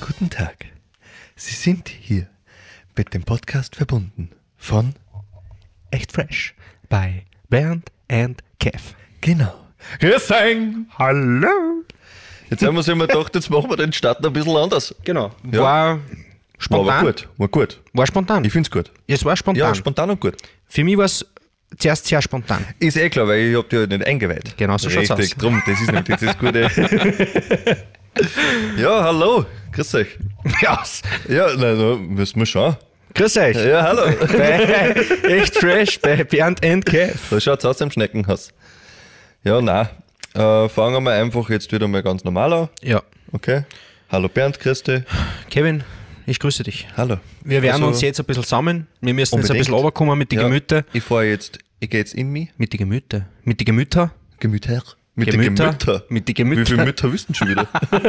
Guten Tag. Sie sind hier mit dem Podcast verbunden von Echt fresh bei Bernd and Kev. Genau. Grüß euch. Hallo. Jetzt haben wir uns immer gedacht, jetzt machen wir den Start ein bisschen anders. Genau. Ja. War War spontan. aber gut. War gut. War spontan. Ich find's gut. es war spontan. Ja, spontan und gut. Für mich war es zuerst sehr spontan. Ist eh klar, weil ich hab dich halt nicht eingeweiht. Genau so schaut's aus. drum, das ist nämlich das Gute. ja, hallo. Grüß euch. Ja. Ja, na, na, müssen wir schauen. Grüß euch. Ja, hallo. Bei Echt fresh bei Bernd and Kev. So schaut's aus im Schneckenhaus. Ja, nein. Äh, fangen wir einfach jetzt wieder mal ganz normal an. Ja. Okay. Hallo Bernd, grüß dich. Kevin, ich grüße dich. Hallo. Wir werden Also, uns jetzt ein bisschen sammeln. Wir müssen jetzt ein Unbedingt. bisschen runterkommen mit den ja, Gemüter. Ich fahre jetzt, ich gehe jetzt in mich. Mit den Gemüter. Mit den Gemüter. Gemüter. Mit Gemüter. den Gemüter. Mit den Gemüter. Wie viele Mütter wissen schon wieder?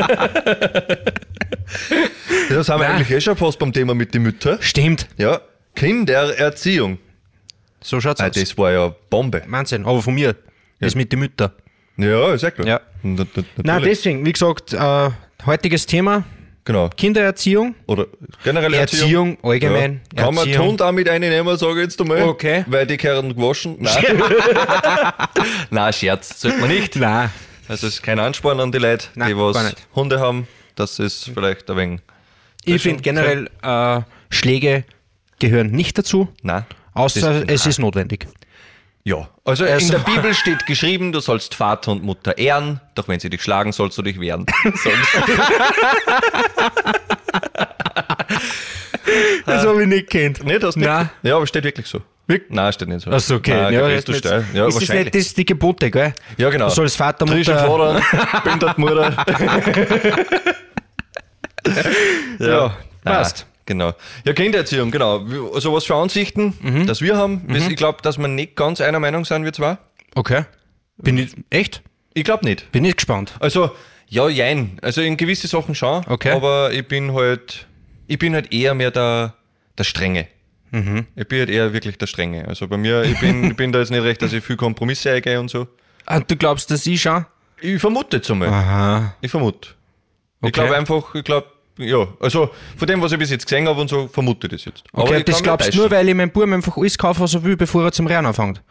das haben wir Nein. eigentlich eh schon fast beim Thema mit den Müttern. Stimmt. Ja. Kindererziehung. So schaut's Ah, aus. das war ja Bombe. Wahnsinn. Aber von mir. Das mit den Müttern. Ja, ist ja klar. Ja. Na-. Nein, deswegen, wie gesagt, äh, heutiges Thema Genau. Kindererziehung. Oder generell Erziehung. Erziehung, allgemein. Ja. Kann man Erziehung. Ton damit einnehmen, sage ich jetzt einmal. Okay. Weil die Kerren gewaschen. Nein. Nein, Scherz. Sollte man nicht. Nein. Also es ist kein Ansporn an die Leute, Nein, die was. Hunde haben. Das ist vielleicht ein wenig. Ich finde generell, äh, Schläge gehören nicht dazu, Nein. außer Das- es ist notwendig. Ja. Also, in Also- der Bibel steht geschrieben, du sollst Vater und Mutter ehren, doch wenn sie dich schlagen, sollst du dich wehren. Das habe ich nicht kennt. nee, das nicht. Nein. Ja, aber steht wirklich so. Wirklich? Nein, steht nicht so. Achso, okay. Nein, ja, jetzt gehst du steil. Ja, ist das nicht das die Gebote, gell? Ja, genau. Du sollst Vater, Trischen Mutter... Vater, bindet Mutter. Ja, Nein, passt. Genau. Ja, Kindererziehung, genau. Also was für Ansichten, Mhm. dass wir haben. Ich glaube, dass wir nicht ganz einer Meinung sind, wir zwei. Okay. Bin ich... Echt? Ich glaube nicht. Bin ich gespannt. Also, ja, jein. Also in gewisse Sachen schon. Okay. Aber ich bin halt, ich bin halt eher mehr der, der Strenge. Mhm. Ich bin halt eher wirklich der Strenge. Also bei mir, ich bin, ich bin da jetzt nicht recht, dass ich viel Kompromisse eingehe und so. Ah, du glaubst, dass ich schon? Ich vermute jetzt einmal. Aha. Ich vermute. Ich Okay. glaube einfach, ich glaube, ja, also von dem, was ich bis jetzt gesehen habe und so, vermute ich das jetzt. Aber Okay, ich das glaubst du nur, weil ich meinem Buben einfach alles kaufe, was er will, bevor er zum Rennen anfängt.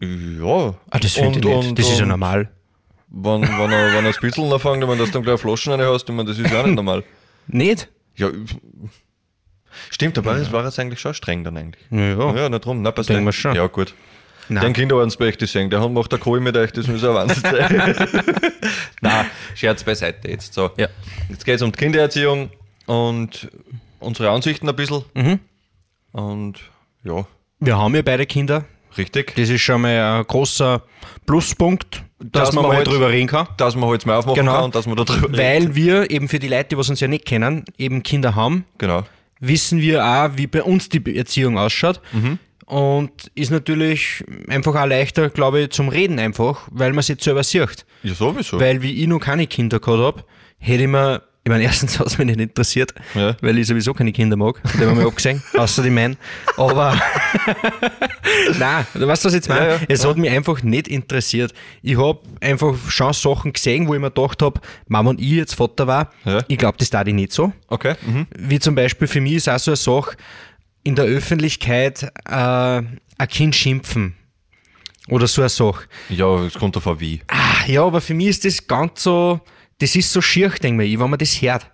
Ja. Ah, das finde ich nicht. und- das ist ja normal. Wenn, wenn er, wenn er das anfängt, ich meine, dass du dann gleich Flaschen rein hast, ich meine, das ist ja auch nicht normal. Nicht? Ja, stimmt, aber es war jetzt eigentlich schon streng dann eigentlich. Ja. Ja, nicht drum, na passt Denken wir schon. Ja, gut. Nein. Den Kinderordensbericht sehen, der Hund macht der Kohl mit euch, das muss ein Wahnsinn sein. Nein, Scherz beiseite jetzt. So. Ja. Jetzt geht es um die Kindererziehung und unsere Ansichten ein bisschen. Mhm. Und ja, Wir haben ja beide Kinder. richtig. Das ist schon mal ein großer Pluspunkt, dass, Dass man man mal halt- drüber reden kann. Dass man halt mal aufmachen Genau. kann und dass man da drüber redet. Weil wir eben für die Leute, die was uns ja nicht kennen, eben Kinder haben, Genau. wissen wir auch, wie bei uns die Erziehung ausschaut. Und ist natürlich einfach auch leichter, glaube ich, zum Reden einfach, weil man sich selber sieht. Ja, sowieso. Weil wie ich noch keine Kinder gehabt habe, hätte ich mir, ich meine, erstens hat es mich nicht interessiert, Ja. weil ich sowieso keine Kinder mag, dem haben wir abgesehen, außer die meinen. Aber nein, du weißt, was ich jetzt meine? Ja, ja, es hat mich einfach nicht interessiert. Ich habe einfach schon Sachen gesehen, wo ich mir gedacht habe, Mama und ich jetzt Vater war, ich glaube, das tat ich nicht so. okay. Mhm. Wie zum Beispiel für mich ist auch so eine Sache, in der Öffentlichkeit äh, ein Kind schimpfen. Oder so eine Sache. Ja, es kommt davon wie. Ah, ja, aber für mich ist das ganz so, das ist so schier, denke ich, wenn man das hört.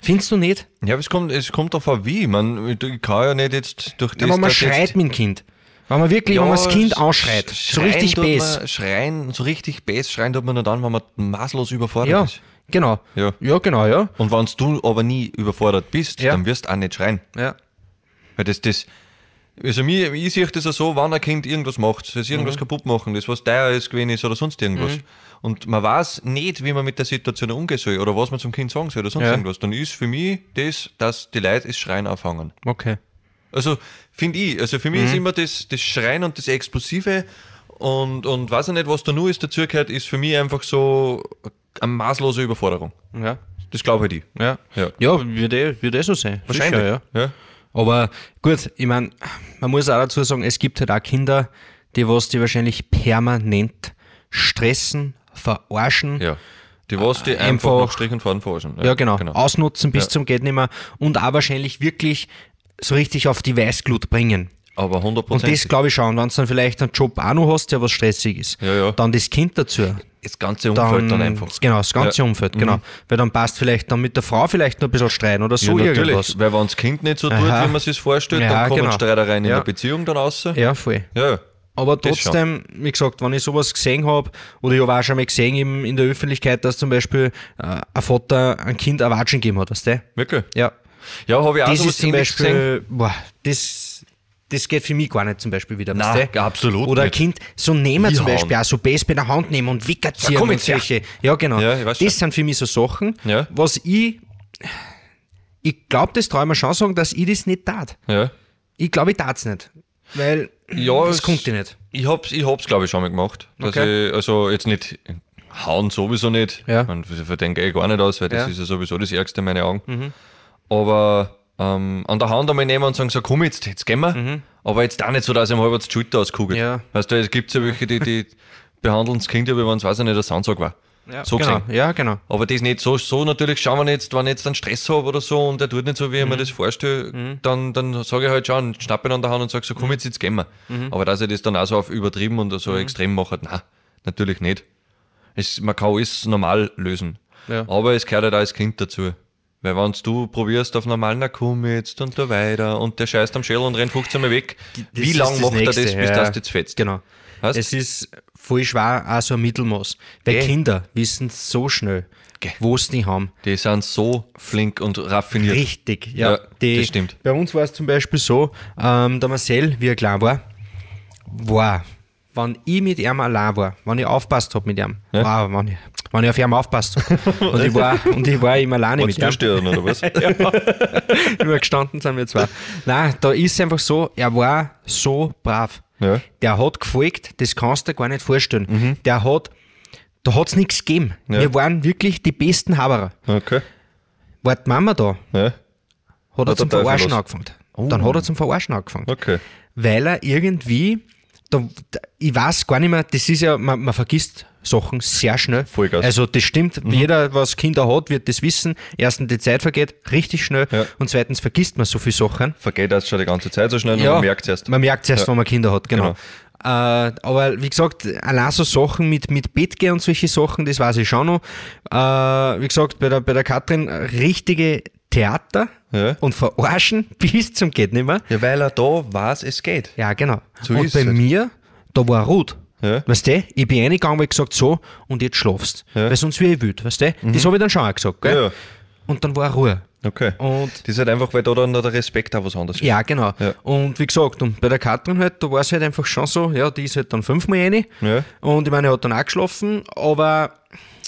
Findest du nicht? Ja, aber es kommt, es kommt davon wie. Man, ich kann ja nicht jetzt durch das. Ja, wenn man schreit mit dem Kind. Wenn man wirklich, wenn man das Kind sch- anschreit. So richtig man- Schreien, so richtig bes schreien tut man nur dann, wenn man maßlos überfordert Ja, ist. genau. Ja. ja, genau, ja. Und wenn du aber nie überfordert bist, Ja. dann wirst du auch nicht schreien. ja. Weil das, das, also mir, ich sehe das ja so, wenn ein Kind irgendwas macht, es irgendwas Mhm. kaputt machen, das was teuer ist, gewesen ist oder sonst irgendwas. Und man weiß nicht, wie man mit der Situation umgehen soll oder was man zum Kind sagen soll oder sonst Ja. irgendwas. Dann ist für mich das, dass die Leute das Schreien anfangen. Okay. Also finde ich, also für mich Mhm. ist immer das, das Schreien und das Explosive und, und weiß ich nicht, was da nur ist dazugehört, ist für mich einfach so eine maßlose Überforderung. Ja. Das glaube ich. Ja. Ja. Ja, würde eh- würde eh so sein. Wahrscheinlich. Sicher, ja. ja. Aber gut, ich meine, man muss auch dazu sagen, es gibt halt auch Kinder, die was die wahrscheinlich permanent stressen, verarschen. Ja. Die was die einfach, einfach- nach Strich und Faden verarschen. Ja, genau. Ausnutzen bis Ja. zum geht und auch wahrscheinlich wirklich so richtig auf die Weißglut bringen. Aber Und 100%. das glaube ich schon. Und wenn du dann vielleicht einen Job auch noch hast, der was stressig ist, Ja, ja. dann das Kind dazu. Das ganze Umfeld dann, einfach. Genau, das ganze Ja. Mhm. Umfeld, genau. Weil dann passt vielleicht dann mit der Frau vielleicht noch ein bisschen streiten oder so ja, irgendwas. natürlich. Weil wenn das Kind nicht so tut, Aha. wie man sich vorstellt, Ja, dann kommen genau. Streitereien in der Beziehung dann raus. Ja. Voll. ja. Aber trotzdem, wie gesagt, wenn ich sowas gesehen habe, oder ich habe auch schon mal gesehen eben in der Öffentlichkeit, dass zum Beispiel äh, ein Vater ein Kind ein Watschen gegeben hat, weißt du? Wirklich? Ja. Ja, habe ich auch Das ist zum. Beispiel, boah, das, das geht für mich gar nicht zum Beispiel wieder, Nein, absolut Oder ein nicht. Kind so nehmen zum. Beispiel, auch so Base bei der Hand nehmen und Wicker ziehen komm und solche. Ja, genau. Ja, das schon. sind für mich so Sachen, Ja. was ich, ich glaube, das traue ich mir schon sagen, dass ich das nicht tat. Ja. Ich glaube, ich tat's nicht. Weil Ja, das es- konnte ich nicht. Ich hab's, ich hab's glaube ich, schon mal gemacht. Dass Okay. ich, also jetzt nicht hauen sowieso nicht. Ja. Man verdenke ich gar nicht aus, weil das Ja. Mhm. ist ja sowieso das Ärgste in meinen Augen. Aber ähm, an der Hand einmal nehmen und sagen, so komm jetzt, jetzt gehen wir. Aber jetzt auch nicht so, dass ich ihm halb die Schulter auskugelt. Mhm. Ja. Weißt du, es gibt ja welche, die, die behandeln das Kind wie wenn es, weiß ich nicht, ein Sandsack war. Ja, so genau. gesehen. Ja, genau. Aber das nicht so, so natürlich schauen wir jetzt, wenn ich jetzt einen Stress habe oder so und der tut nicht so, wie ich mir Mhm. das vorstelle, dann, dann sage ich halt schon, schnapp ihn an der Hand und sage so, Mhm. komm jetzt, jetzt gehen wir. Aber dass ich das dann auch so auf übertrieben und so extrem mache, nein, natürlich nicht. Es, man kann alles normal lösen. Ja. Aber es gehört halt auch als Kind dazu. Weil wenn du probierst auf normalen, na komm jetzt und da weiter und der scheißt am Schädel und rennt 15 Mal weg, Das wie lange macht Nächste, er das, bis ja. das jetzt fetzt? Genau. Weißt? Es ist voll schwer, auch so ein Mittelmaß. Weil Gell? Kinder wissen so schnell, wo es die haben. Die sind so flink und raffiniert. Richtig, ja. Ja, die, das stimmt. Bei uns war es zum Beispiel so, ähm, der Marcel, wie er klein war, war, wenn ich mit ihm allein war, wenn ich aufpasst habe mit ihm, Ja. wow, wenn, ich, wenn ich auf ihn aufpasst und, ich war, und ich war immer alleine mit Wolltest du ihm, stören oder was? nur gestanden sind wir zwei. Nein, da ist es einfach so, er war so brav. Ja. Der hat gefolgt, das kannst du dir gar nicht vorstellen. Der hat, da hat es nichts gegeben. Mhm. Ja. Wir waren wirklich die besten Haberer. Okay. War die Mama da, Ja. hat er Hat zum Verarschen angefangen. Dann hat er zum Verarschen angefangen. Okay. Weil er irgendwie, da, ich weiß gar nicht mehr, das ist ja, man, man vergisst Sachen sehr schnell. Vollgas. Also das stimmt, Mhm. jeder, was Kinder hat, wird das wissen. Erstens, die Zeit vergeht richtig schnell Ja. und zweitens vergisst man so viele Sachen. Vergeht das schon die ganze Zeit so schnell und man merkt es erst. Man merkt es erst, Ja. wenn man Kinder hat, genau. Äh, aber wie gesagt, allein so Sachen mit, mit Bettgehen und solche Sachen, das weiß ich schon noch. Äh, wie gesagt, bei der, bei der Katrin richtige Theater Ja. und verarschen bis zum geht nicht mehr. Ja, weil er da weiß, es geht. Ja, genau. So und bei es mir, da war Ruth. Ja. Weißt du, ich bin reingegangen, ich gesagt so, und jetzt schlafst. Ja. Weil sonst wäre ich wild, weißt du? Das habe ich dann schon auch gesagt, gell? Mhm. Ja. Und dann war Ruhe. Okay. Und Das ist halt einfach, weil da dann der Respekt auch was anderes ist. ja, genau. Ja. Und wie gesagt, und bei der Katrin halt, da war es halt einfach schon so, ja, die ist halt dann fünfmal rein. Ja. Und ich meine, er hat dann auch geschlafen, aber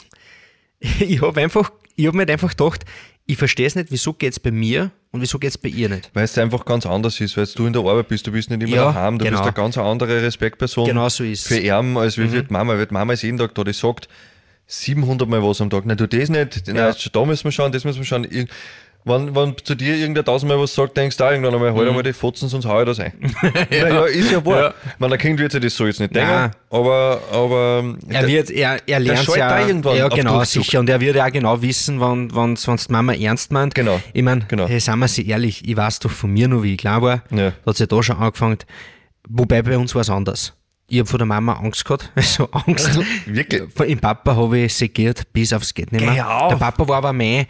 ich habe einfach, ich habe mir halt einfach gedacht, ich verstehe es nicht, wieso geht es bei mir und wieso geht es bei ihr nicht. Weil es einfach ganz anders ist, weil du in der Arbeit bist, du bist nicht immer Ja, daheim, du genau. bist eine ganz andere Respektperson. Genau so ist Für ihn, als wie für die Mama, weil die Mama ist jeden Tag da, die sagt 700 Mal was am Tag. Nein, du das nicht, Ja. Nein, da müssen wir schauen, das müssen wir schauen. Ir- Wenn, wenn zu dir irgendwer tausendmal was sagt, denkst du auch irgendwann einmal, halt einmal die Fotzen, sonst hau ich das ein. ja. ja, ist ja wahr. Mhm. Ja. Man, ein Kind wird sich das so jetzt nicht Nein. denken, aber, aber Er wird, er, er lernt ja, auch irgendwann ja genau, sicher. Und er wird ja auch genau wissen, wenn wenn's, wenn's die Mama ernst meint. Genau, Ich meine, genau. hey, seien wir sie ehrlich, ich weiß doch von mir noch, wie ich klein war. Ja. Da hat ja da schon angefangen. Wobei bei uns war es anders. Ich habe von der Mama Angst gehabt. Also Angst. Wirklich? Von dem Papa habe ich segiert bis aufs Geht nicht mehr. Der Papa war aber mein,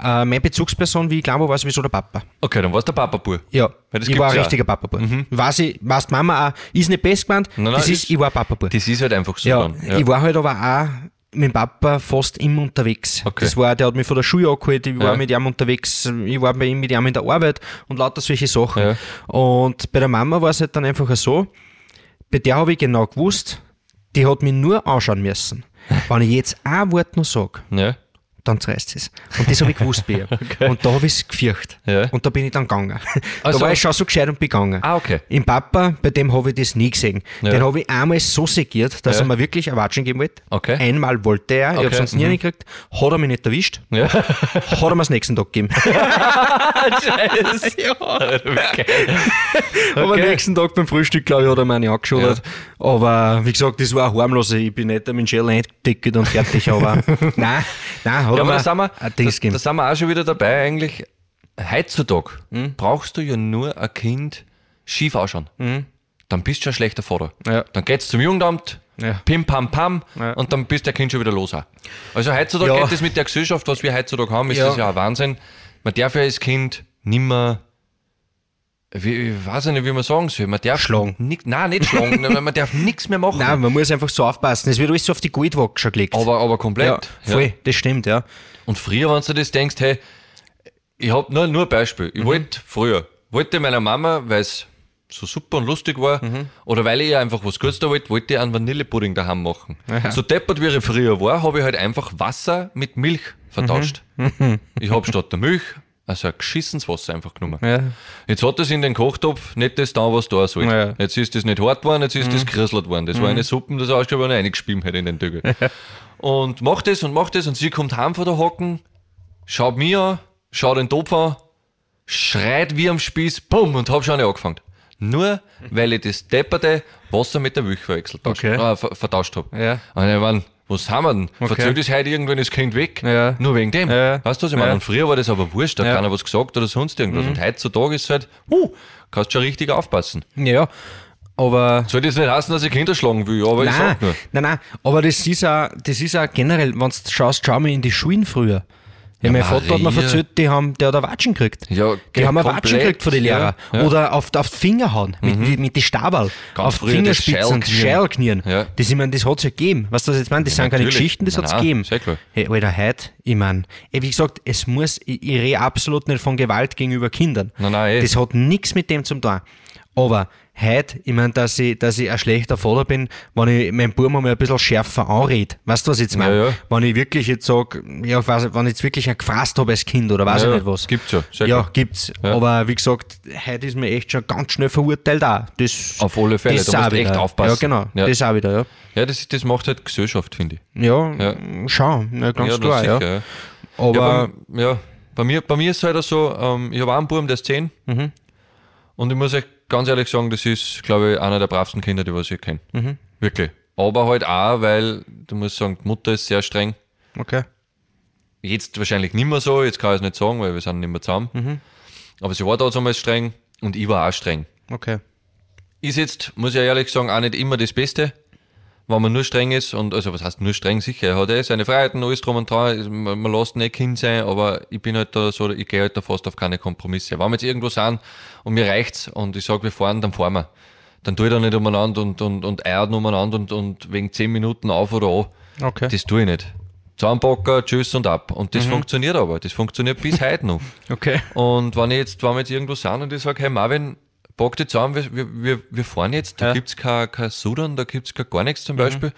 äh, meine Bezugsperson, wie ich klein war, sowieso der Papa. okay, dann war es der Papa-Bur. Ja, ich war ein ja. richtiger Papa. Weiß ich, weiß Mama auch, ist nicht best gemeint, Nein, nein, das ist, ist- ich war Papa. Das ist halt einfach so Ja. Ja. ich war halt aber auch mit dem Papa fast immer unterwegs. Okay. Das war, der hat mich von der Schule abgeholt, ich war Ja. mit ihm unterwegs, ich war bei ihm mit ihm in der Arbeit und lauter solche Sachen. Ja. Und bei der Mama war es halt dann einfach so, bei der habe ich genau gewusst, die hat mich nur anschauen müssen. Wenn ich jetzt ein Wort noch sage, ja. Dann zerreißt es. Und das habe ich gewusst bei ihr. Und da habe ich es gefürchtet. Ja. Und da bin ich dann gegangen. Also- Da war ich schon so gescheit und begangen. Ah, okay. Im Papa, bei dem habe ich das nie gesehen. Ja. Den habe ich einmal so segiert, dass Ja. er mir wirklich ein Watschen geben wollte. Okay. Einmal wollte er, ich habe Okay, sonst nie mhm. gekriegt. Hat er mich nicht erwischt, Ja. hat er mir das nächsten Tag gegeben. Scheiße. ja. Okay. Aber am Okay. nächsten Tag beim Frühstück, glaube ich, hat er meine angeschaut. Aber wie gesagt, das war harmlos. Ich bin nicht mit dem Shell eingedeckt und fertig. Aber nein, nein, hat Ja, aber da sind, wir, ein Dings da, da sind wir auch schon wieder dabei. Eigentlich, heutzutage Hm? brauchst du ja nur ein Kind schief ausschauen. Dann bist du schon ein schlechter Vater. Ja. Dann geht's zum Jugendamt, Ja. pim pam pam, Ja. und dann bist der Kind schon wieder los. Auch. Also heutzutage Ja. geht es mit der Gesellschaft, was wir heutzutage haben, ist Ja. das ja ein Wahnsinn. Man darf ja als Kind nimmer wie, ich weiß nicht, wie man sagen soll. Man darf Schlagen. Nix, nein, nicht schlagen. man darf nichts mehr machen. Nein, man muss einfach so aufpassen. Es wird alles so auf die Goldwaage schon gelegt. aber, aber ja, komplett. voll, das stimmt, ja. Und früher, wenn du das denkst, hey, ich hab nur, nur ein Beispiel. Ich wollte früher, wollte meiner Mama, weil es so super und lustig war, oder weil ich einfach was Gutes da wollte, wollte ich einen Vanillepudding daheim machen. So deppert wie ich früher war, habe ich halt einfach Wasser mit Milch vertauscht. Ich habe statt der Milch also ein geschissenes Wasser einfach genommen. Ja. Jetzt hat es in den Kochtopf nicht das da, was da soll. Ja. Jetzt ist das nicht hart geworden, jetzt ist das gerieselt worden. Das war eine Suppe, das ausschaut, wenn er reingespielt hätte in den Tügel. und macht das und macht das und sie kommt heim von der Hocken, schaut mich an, schaut den Topf an, schreit wie am Spieß, bumm, und hab schon angefangen. Nur, weil ich das depperte Wasser mit der Milch verwechselt Okay. äh, ver vertauscht habe. Ja. Und ich mein, was haben wir denn? Okay. Verzählt das heute irgendwann das Kind weg? Ja. Nur wegen dem. Ja. Weißt du, was ich meine? Ja. Und früher war das aber wurscht, da hat Ja. Mhm. keiner was gesagt oder sonst irgendwas. Und heutzutage ist es halt, huh, kannst schon richtig aufpassen. Ja, aber. Soll das nicht heißen, dass ich Kinder schlagen will, aber ich Nein, sag nur. nein, nein, aber das ist auch, das ist auch generell, wenn du schaust, schau mal in die Schulen früher. Ja, mein Vater hat mir erzählt, die haben, der hat eine Watschen gekriegt. Ja, die haben eine Watschen gekriegt von den Lehrern. ja, ja. Oder auf, auf die Finger hauen, mit, mit, mit den Stabal. Auf das Fingerspitzen, das. Scheilknien. Ja. Das, ich mein, das hat es ja gegeben. Was ich jetzt meine? Das sind keine. Geschichten, das hat es gegeben. sehr klar. Hey, Alter, heute, ich meine, wie gesagt, es muss, ich, ich rede absolut nicht von Gewalt gegenüber Kindern. Nein, nein, eh. Das hat nichts mit dem zu tun. Aber heute, ich meine, dass ich, dass ich ein schlechter Vater bin, wenn ich meinen Buben mal ein bisschen schärfer anrede. Weißt du, was ich jetzt meine? Ja, ja. Wenn ich wirklich jetzt sage, ja, ich weiß, wenn ich jetzt wirklich ein gefrasst habe als Kind oder weiß Ja, ich nicht was. gibt's ja, sehr Ja, gibt's. Aber wie gesagt, heute ist mir echt schon ganz schnell verurteilt auch. Das, Auf alle Fälle, das da musst echt aufpassen. Ja, genau. Das auch wieder, ja. Ja, das, das macht halt Gesellschaft, finde ich. Ja, Ja. schau, ja, ganz klar, sicher, ja. Aber, ja, bei, mir, bei mir ist es halt auch so, ähm, ich habe auch einen Buben, der ist 10. Mhm. Und ich muss euch ganz ehrlich sagen, das ist, glaube ich, einer der bravsten Kinder, die was ich kenne. Mhm. Wirklich. Aber halt auch, weil, du musst sagen, die Mutter ist sehr streng. okay. Jetzt wahrscheinlich nicht mehr so, jetzt kann ich es nicht sagen, weil wir sind nicht mehr zusammen. Mhm. Aber sie war damals streng und ich war auch streng. Okay. Ist jetzt, muss ich ehrlich sagen, auch nicht immer das Beste, wenn man nur streng ist. Und also, was heißt nur streng? Sicher, er hat eh seine Freiheiten, alles drum und dran. Man, man lässt nicht Kind sein, aber ich bin halt da so, ich gehe halt da fast auf keine Kompromisse. Wenn wir jetzt irgendwo sind und mir reicht's und ich sage, wir fahren, dann fahren wir. Dann tue ich da nicht umeinander und, und, und eiert umeinander und, und wegen 10 Minuten auf oder an. Okay. Das tue ich nicht. Zusammenpacken, tschüss und ab. Und das funktioniert aber. Das funktioniert bis heute noch. Okay. Und wenn ich jetzt, wenn wir jetzt irgendwo sind und ich sage, hey Marvin, pack dich zusammen, wir, wir- wir, fahren jetzt, da Ja. gibt's kein, kein Sudan, da gibt's kein gar nichts Mhm. zum Beispiel.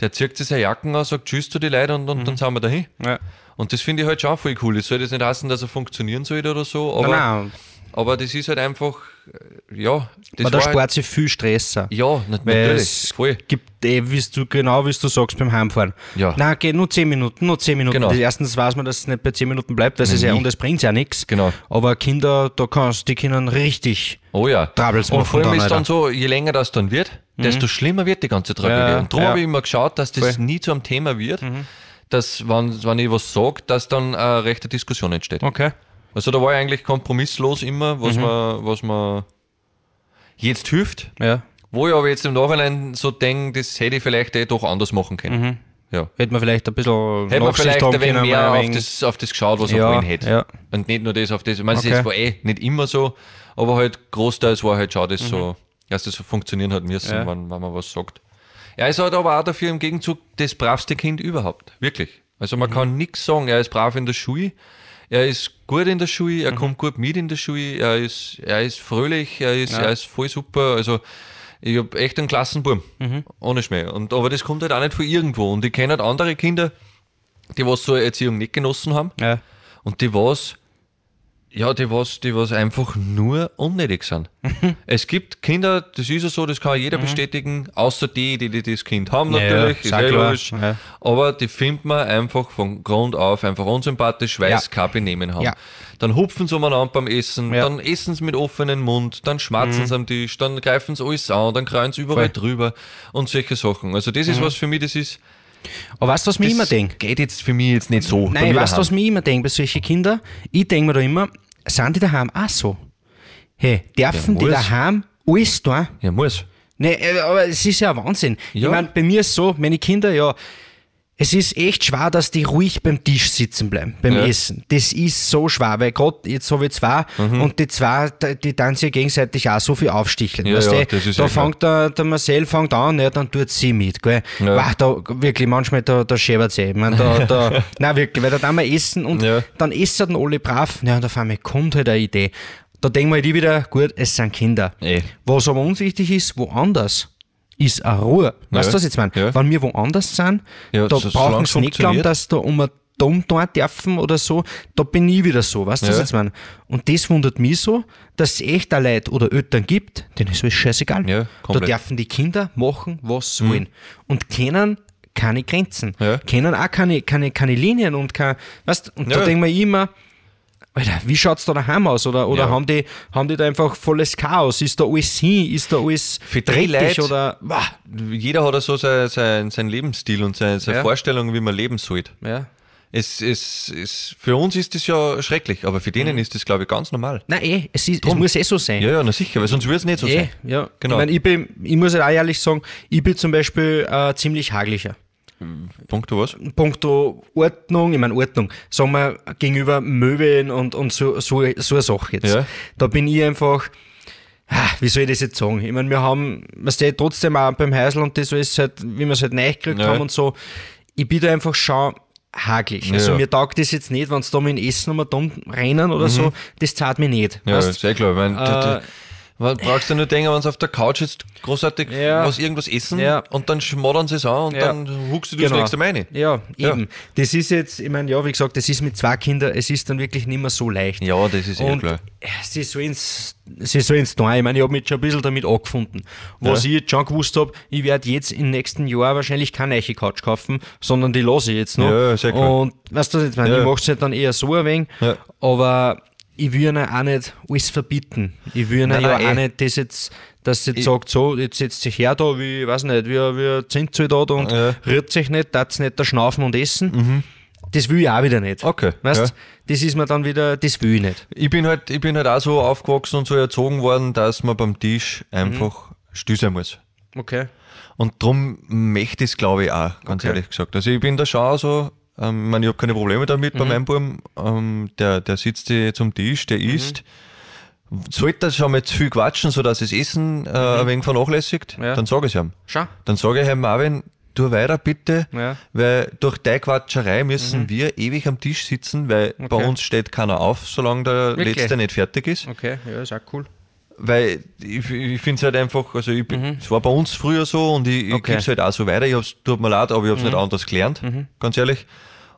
Der zieht sich seine Jacken an, sagt Tschüss zu die Leuten und, und Mhm. dann sind wir dahin. Ja. Und das finde ich halt schon voll cool. Es soll jetzt nicht heißen, dass er funktionieren sollte oder so, aber, Nein, nein. Aber das ist halt einfach, äh, ja, das Aber da halt, spart sich viel Stress. auch. ja, natürlich, es voll. gibt eh, wie du, genau wie du sagst beim Heimfahren. Ja. Nein, geht nur 10 Minuten, nur 10 Minuten. Genau. Das erstens weiß man, dass es nicht bei 10 Minuten bleibt, weil es ist ja, und es bringt ja nichts. Genau. Aber Kinder, da kannst die können richtig. Oh ja. Troubles und machen vor allem ist dann so, je länger das dann wird, desto schlimmer wird die ganze Tragödie. Ja, und darum ja. habe ich immer geschaut, dass das Voll. Mhm. nie zu einem Thema wird, dass, wenn, wenn ich was sage, dass dann eine rechte Diskussion entsteht. Okay. Also da war ich eigentlich kompromisslos immer, was Mhm. man, was man jetzt hilft. Ja. Wo ich aber jetzt im Nachhinein so denke, das hätte ich vielleicht eh doch anders machen können. Mhm. Ja. Hätte man vielleicht ein bisschen Hätte man vielleicht ein wenig mehr auf das, auf das geschaut, was er Ja, vorhin hätte. ja. Und nicht nur das auf das. Ich meine, Okay. das war eh nicht immer so, aber halt großteils war halt schon das Mhm. so, dass das so funktionieren hat müssen, Ja. wenn, wenn man was sagt. Er ist halt aber auch dafür im Gegenzug das bravste Kind überhaupt. Wirklich. Also Mhm. man kann nichts sagen. Er ist brav in der Schule. Er ist gut in der Schule, Mhm. er kommt gut mit in der Schule, er ist, er ist fröhlich, er ist, Ja. er ist voll super. Also ich habe echt einen Klassenbuben, Mhm. ohne Schmäh. Und, aber das kommt halt auch nicht von irgendwo. Und ich kenne halt andere Kinder, die was so eine Erziehung nicht genossen haben Ja. und die was, ja, die was, die was einfach nur unnötig sind. es gibt Kinder, das ist ja so, das kann jeder bestätigen, außer die, die, die das Kind haben Mhm. Ja, natürlich, ist logisch. Ja. Aber die findet man einfach von Grund auf einfach unsympathisch, weil Ja. sie kein Benehmen haben. Ja. Dann hupfen sie umeinander beim Essen, Ja. dann essen sie mit offenem Mund, dann schmatzen sie am Tisch, dann greifen sie alles an, dann kreuen sie überall Voll. drüber und solche Sachen. Also das ist was für mich, das ist, Aber weißt du, was mir immer das denke? geht jetzt für mich jetzt nicht so. Nein, weißt du, was mir immer denke bei solchen Kindern? Ich denke mir da immer, sind die daheim auch so? Hey, dürfen Ja, die daheim alles tun? Ja, muss. Nee, äh, aber es ist ja Wahnsinn. Ja. Ich meine, bei mir ist so, meine Kinder, ja, es ist echt schwer, dass die ruhig beim Tisch sitzen bleiben, beim Ja. Essen. Das ist so schwer, weil gerade jetzt habe ich zwei und die zwei, die, die dann sich gegenseitig auch so viel aufsticheln. Ja, ja, ist da fängt der, der Marcel fängt an, ja, dann tut sie mit. Gell? Ja. Wow, da, wirklich, manchmal da, da schäbert sie. Ich mein, da, da, nein, wirklich, weil da dann wir essen und dann essen dann alle brav. Ja, und auf einmal kommt halt eine Idee. Da denken wir halt wieder, gut, es sind Kinder. Eh. Was aber uns wichtig ist, woanders ist eine Ruhe. Weißt du, was ich jetzt meine? Wenn wir woanders sind, da so- brauchen sie nicht glauben, dass da um ein Dom tun dürfen oder so. Da bin ich wieder so. Weißt du, was Ja. ich jetzt meine? Und das wundert mich so, dass es echt auch Leute oder Eltern gibt, denen ist alles scheißegal. Ja, da. Mhm. dürfen die Kinder machen, was sie wollen. Und kennen keine Grenzen. Ja. Kennen auch keine, keine, keine Linien und kein, weißt, und da Ja. denken wir immer, Alter, wie schaut's da daheim aus? Oder, oder Ja. haben, die, haben die da einfach volles Chaos? Ist da alles hin? Ist da alles Für dreckig Leute- oder. Wah. Jeder hat ja so sein, sein, sein Lebensstil und seine, seine Ja. Vorstellung, wie man leben sollte. Ja. Es, es, es, für uns ist das ja schrecklich, aber für Mhm. denen ist das, glaube ich, ganz normal. Nein, eh, es, ist, es muss eh so sein. Ja, ja, na sicher, weil sonst würde es nicht so eh, sein. ja. Genau. Ich, mein, ich, bin, ich muss halt auch ehrlich sagen, ich bin zum Beispiel äh, ziemlich haglicher. Punkto was? Punkto Ordnung, ich meine Ordnung, sagen wir gegenüber Möbeln und, und so, so, so eine Sache jetzt. Ja. Da bin ich einfach, wie soll ich das jetzt sagen? Ich meine, wir haben, was der trotzdem auch beim Häusl und das alles halt, wie wir es halt neu gekriegt Ja. haben und so, ich bin da einfach schon hagelig. Also Ja. mir taugt das jetzt nicht, wenn sie da mit dem Essen um dumm rennen oder so, das zahlt mir nicht. Mhm. Ja, weißt? ist eh klar. Ich mein, du, Äh, brauchst du nur denken, wenn sie auf der Couch jetzt großartig Ja. was irgendwas essen Ja. und dann schmoddern sie es an und Ja. dann huckst du das nächste Mal rein. Ja, eben. Das ist jetzt, ich meine, ja, wie gesagt, das ist mit zwei Kindern, es ist dann wirklich nicht mehr so leicht. Ja, das ist eh klar. sie sollen's, sie sollen's tun. Ich meine, ich habe mich schon ein bisschen damit angefunden. Was ich jetzt schon gewusst habe, ich werde jetzt im nächsten Jahr wahrscheinlich keine neue Couch kaufen, sondern die lasse ich jetzt noch. Ja, sehr klar. Und weißt du, was ich meine, ich mache es halt dann eher so ein wenig, Ja. aber ich will ihnen auch nicht alles verbieten. Ich will ihnen Nein, ja nein, auch eh. nicht das jetzt, dass sie jetzt Ich- sagt, so, jetzt setzt sich her da, wie, weiß nicht, wie, wie ein Zinssoldat und Ja. Mhm. rührt sich nicht, darf nicht da schnaufen und essen. Das will ich auch wieder nicht. Okay, Weißt ja. das ist mir dann wieder, das will ich nicht. Ich bin halt, ich bin halt auch so aufgewachsen und so erzogen worden, dass man beim Tisch einfach Mhm. still sein muss. Okay. Und darum möchte ich es, glaube ich, auch, ganz Okay. ehrlich gesagt. Also ich bin da schon so, ähm, ich meine, ich habe keine Probleme damit Mhm. bei meinem Buben. Ähm, der, der sitzt sich zum Tisch, der Mhm. isst. Sollte er schon mal zu viel quatschen, sodass das Essen äh, ein wenig vernachlässigt, Mhm. Ja. dann sage ich es ihm. Schau. Dann sage ich ihm, Marvin, tu weiter bitte, Ja. weil durch deine Quatscherei müssen wir ewig am Tisch sitzen, weil bei Okay. uns steht keiner auf, solange der Wirklich? Letzte nicht fertig ist. Okay, ja, ist auch cool. Weil ich, ich finde es halt einfach, also ich, bin- es war bei uns früher so und ich, ich Mhm. Okay. Mhm. gebe es halt auch so weiter. Ich hab's, tut mir leid, aber ich habe es nicht anders gelernt, ganz ehrlich.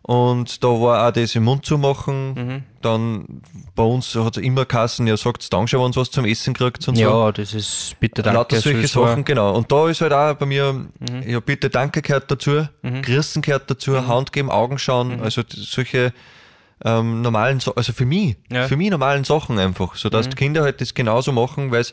Und da war auch das im Mund zu machen. Mhm. Dann bei uns hat es immer Kassen, ja, sagt Dankeschön, wenn ihr was zum Essen kriegt und so. Ja, das ist bitte danke. Lauter solche so Sachen, genau. Und da ist halt auch bei mir, Mhm. ja, bitte Danke gehört dazu, Grüßen gehört dazu, Mhm. Hand geben, Augen schauen, also solche ähm, normalen, Sa- also für mich, Ja. Mhm. für mich normalen Sachen einfach, sodass die Kinder halt das genauso machen, weil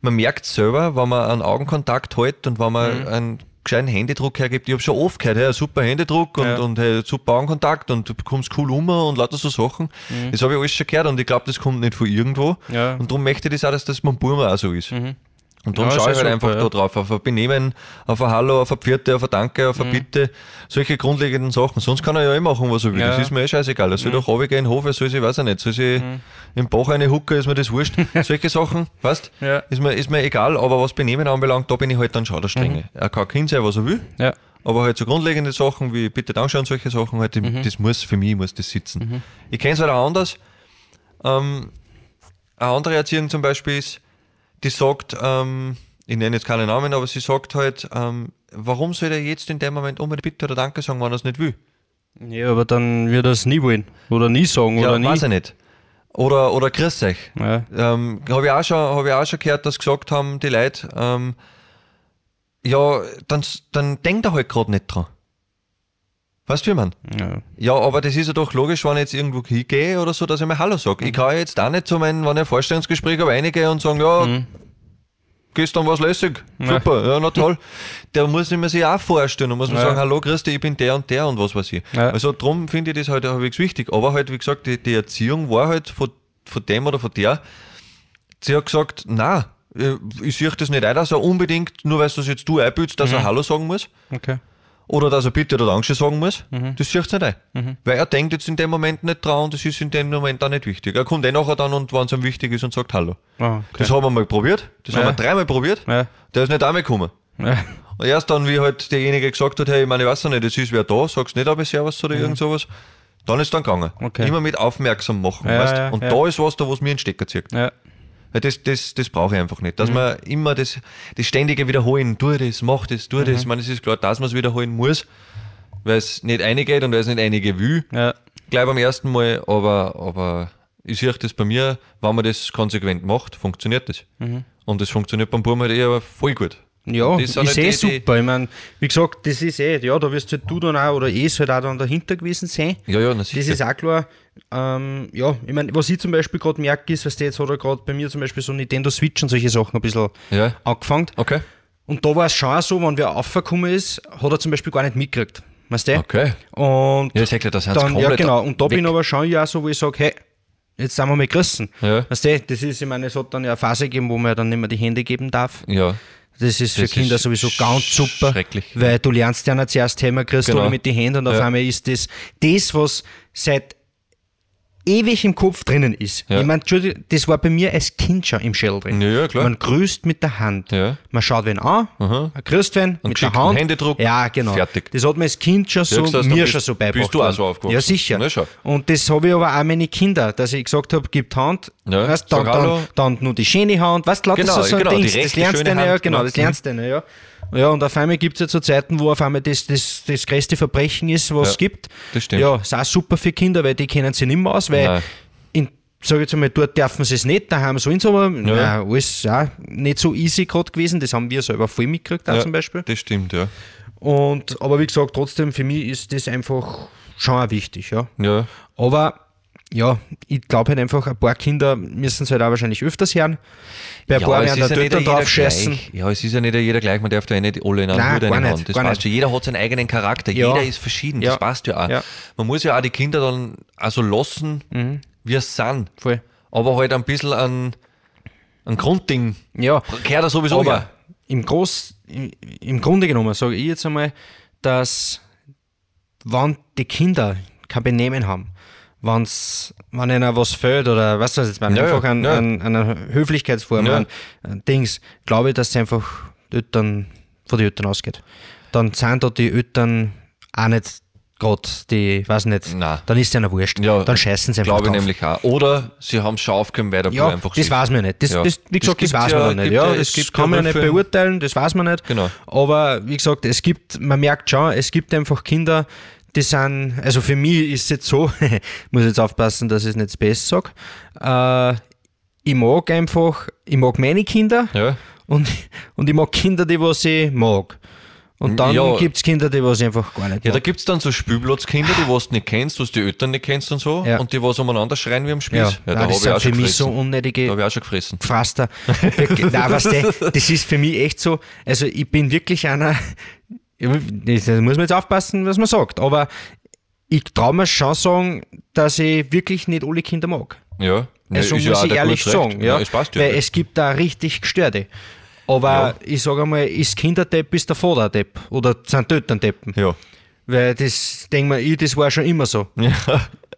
man merkt selber, wenn man einen Augenkontakt hält und wenn man Mhm. einen gescheiten Händedruck hergibt. Ich habe schon oft gehört, hey, super Händedruck und, Ja. und hey, super Augenkontakt und du bekommst cool um und lauter so Sachen. Das habe ich alles schon gehört und ich glaube, das kommt nicht von irgendwo. Mhm. Ja. Und darum möchte ich das auch, dass das beim Burma auch so ist. Und darum Ja, schaue ich halt super, einfach ja. da drauf, auf ein Benehmen, auf ein Hallo, auf ein Pfiate, auf ein Danke, auf ein Bitte, solche grundlegenden Sachen. Sonst kann er ja eh machen, was er will. Ja. Das ist mir eh scheißegal. Er soll doch runtergehen in den Hof, er soll sich, weiß ich nicht, soll sich im Bach eine Hucke, ist mir das wurscht. solche Sachen, weißt Ja. ist, mir, ist mir egal, aber was Benehmen anbelangt, da bin ich halt dann schon der Strenge. Er kann Kind sein, was er will, Ja. aber halt so grundlegende Sachen wie Bitte Dankeschön und solche Sachen, halt, Mhm. das muss für mich muss das sitzen. Ich kenne es halt auch anders. Ähm, eine andere Erziehung zum Beispiel ist, die sagt, ähm, ich nenne jetzt keine Namen, aber sie sagt halt, ähm, warum soll er jetzt in dem Moment unbedingt Bitte oder Danke sagen, wenn er es nicht will? Ja, aber dann wird er es nie wollen. Oder nie sagen. Ja, oder nie. weiß ich nicht. Oder, oder grüß euch. Ja. Ähm, habe ich, auch schon- hab ich auch schon gehört, dass gesagt haben, die Leute, ähm, ja, dann, dann denkt er halt gerade nicht dran. Weißt du, wie man? Ja. Ja, aber das ist ja doch logisch, wenn ich jetzt irgendwo hingehe oder so, dass ich mal Hallo sage. Ich kann ja jetzt auch nicht zu meinem, wenn ich ein Vorstellungsgespräch habe, reingehe und sagen, ja, gestern war es lässig, super, ja, na toll. Da muss ich mir sich auch vorstellen und muss man Ja. sagen, hallo Christi, ich bin der und der und was weiß ich. Ja. Also darum finde ich das halt halbwegs wichtig. Aber halt, wie gesagt, die, die Erziehung war halt von, von dem oder von der, sie hat gesagt, na, ich sehe das nicht ein, dass er unbedingt, nur weil du das jetzt du einbildest, dass er Hallo sagen muss. Okay. Oder dass er bitte oder Danke sagen muss, das sieht nicht ein. Weil er denkt jetzt in dem Moment nicht dran und das ist in dem Moment auch nicht wichtig. Er kommt eh nachher dann und wenn es ihm wichtig ist und sagt Hallo. Ah, okay. Das haben wir mal probiert, das haben Ja. wir dreimal probiert, Ja. der ist nicht einmal gekommen. Ja. Und erst dann, wie halt derjenige gesagt hat, hey, ich meine, ich weiß ja nicht, es ist wer da, sagst nicht aber Servus oder irgend sowas, dann ist dann gegangen. Okay. Immer mit aufmerksam machen, weißt Und da ist was da, was mir in den Stecker zieht. Das, das, das brauche ich einfach nicht. Dass Mhm. man immer das, das ständige Wiederholen, tu das, mach das, tu Mhm. das. Ich meine, es ist klar, dass man es wiederholen muss, weil es nicht eingeht und weil es nicht einige will, Ja. gleich beim ersten Mal, aber, aber ich sehe das bei mir, wenn man das konsequent macht, funktioniert das. Und das funktioniert beim Buben halt eher voll gut. Ja, Das ist sind eh halt die- super. Ich meine, wie gesagt, das ist eh, ja, da wirst halt du dann auch, oder es halt auch dann dahinter gewesen sein. Ja, ja, Das ist auch klar. Ähm, ja, ich meine, was ich zum Beispiel gerade merke, ist, was der jetzt hat er gerade bei mir zum Beispiel so Nintendo Switch und solche Sachen ein bisschen Ja. angefangen. Okay. Und da war es schon auch so, wenn wer aufgekommen ist, hat er zum Beispiel gar nicht mitgekriegt. Weißt du? Okay. Und Ja, sag dir, das hat's dann, ja, genau. Und da bin weg. ich aber schon ja so, wo ich sage, hey, jetzt sind wir mal gerissen. Ja. Weißt du, das ist, ich meine, es hat dann ja eine Phase gegeben, wo man ja dann nicht mehr die Hände geben darf. Ja. Das ist für Das Kinder ist sowieso ganz super, weil du lernst ja nicht zuerst Thema, kriegst Genau. du mit den Händen und auf Ja. einmal ist das das, was seit ewig im Kopf drinnen ist. Ja. Ich meine, das war bei mir als Kind schon im Schädel drin. Ja, ja, klar. Man grüßt mit der Hand. Ja. Man schaut wen an, man grüßt wen mit der Hand. Händedruck, Ja, genau. fertig. Das hat mir als Kind schon so, du mir bist- schon so beigebracht. bist du auch so aufgewachsen? Ja, sicher. Und das habe ich aber auch meine Kinder, dass ich gesagt habe, gib Hand, Ja, weißt, dann, dann, dann nur die schöne Hand, weißt du, Genau, so, so genau, die Dings, das rechte lernst du ja, genau, genau. das lernst du ja. Ja, und auf einmal gibt es ja so Zeiten, wo auf einmal das, das, das größte Verbrechen ist, was es Ja, gibt. das stimmt. Ja, ist auch super für Kinder, weil die kennen sich nicht mehr aus, weil Nein. in, sag ich jetzt einmal, dort dürfen sie es nicht, daheim sollen sie aber, ja. alles ja, nicht so easy gerade gewesen, das haben wir selber voll mitgekriegt auch ja. zum Beispiel. Das stimmt, ja. Und, aber wie gesagt, trotzdem, für mich ist das einfach schon auch wichtig, ja. Ja. Aber ja, ich glaube halt einfach, ein paar Kinder müssen es halt auch wahrscheinlich öfters hören. Bei ein paar werden da Töter drauf scheißen. gleich. Ja, es ist ja nicht jeder gleich, man darf da ja nicht alle in einen Nein, Hut nicht, Das passt schon. Jeder hat seinen eigenen Charakter, Ja. jeder ist verschieden, Ja. das passt ja auch. Ja. Man muss ja auch die Kinder dann also lassen, wie es sind. Voll. Aber halt ein bisschen an ein Grundding Ja, gehört da sowieso aber ja. im, Groß, im, im Grunde genommen sage ich jetzt einmal, dass wenn die Kinder kein Benehmen haben, wenn's, wenn ihnen was fehlt oder was das jetzt meine, Ja, ja, einfach an, ja. an, an einer Höflichkeitsform, Ja. an, an Dings, glaube ich, dass es einfach die Eltern, von den Eltern ausgeht. Dann sind da die Eltern auch nicht gerade die, weiß nicht, Nein. dann ist es ihnen wurscht. Ja, dann scheißen sie einfach Glaube ich nämlich auch. Oder sie haben es schon aufgehört, weil der Ja, einfach das weiß man nicht. Das, Ja. das, wie gesagt, Das das, weiß man ja- noch nicht. Ja, ja- das gibt kann man ja nicht beurteilen, das weiß man nicht. Genau. Aber wie gesagt, es gibt, man merkt schon, es gibt einfach Kinder, die sind, also für mich ist es jetzt so, muss jetzt aufpassen, dass ich es nicht Space sage. Äh, ich mag einfach, ich mag meine Kinder Ja. und, und ich mag Kinder, die was ich mag. Und dann Ja. gibt es Kinder, die was ich einfach gar nicht Ja, da mag. gibt es dann so Spielplatzkinder, die was du nicht kennst, was die Eltern nicht kennst und so, Ja. und die was umeinander schreien wie am Spieß. Ja, Ja, nein, das sind auch für mich so gefressen. Da unnötige habe ich auch schon gefressen. Faster. Nein, weißt du, das ist für mich echt so, also ich bin wirklich einer, das muss man jetzt aufpassen, was man sagt, aber ich traue mir schon sagen, dass ich wirklich nicht alle Kinder mag. Ja. Ja, Also ist ja muss auch ich ehrlich sagen, ja, es passt ja. weil es gibt da richtig Gestörte. Aber Ja. ich sage einmal, ist Kinderdepp, ist der Vater Depp oder sind die Eltern Deppen. ja. Weil das, denk mir, ich, das war schon immer so. Ja.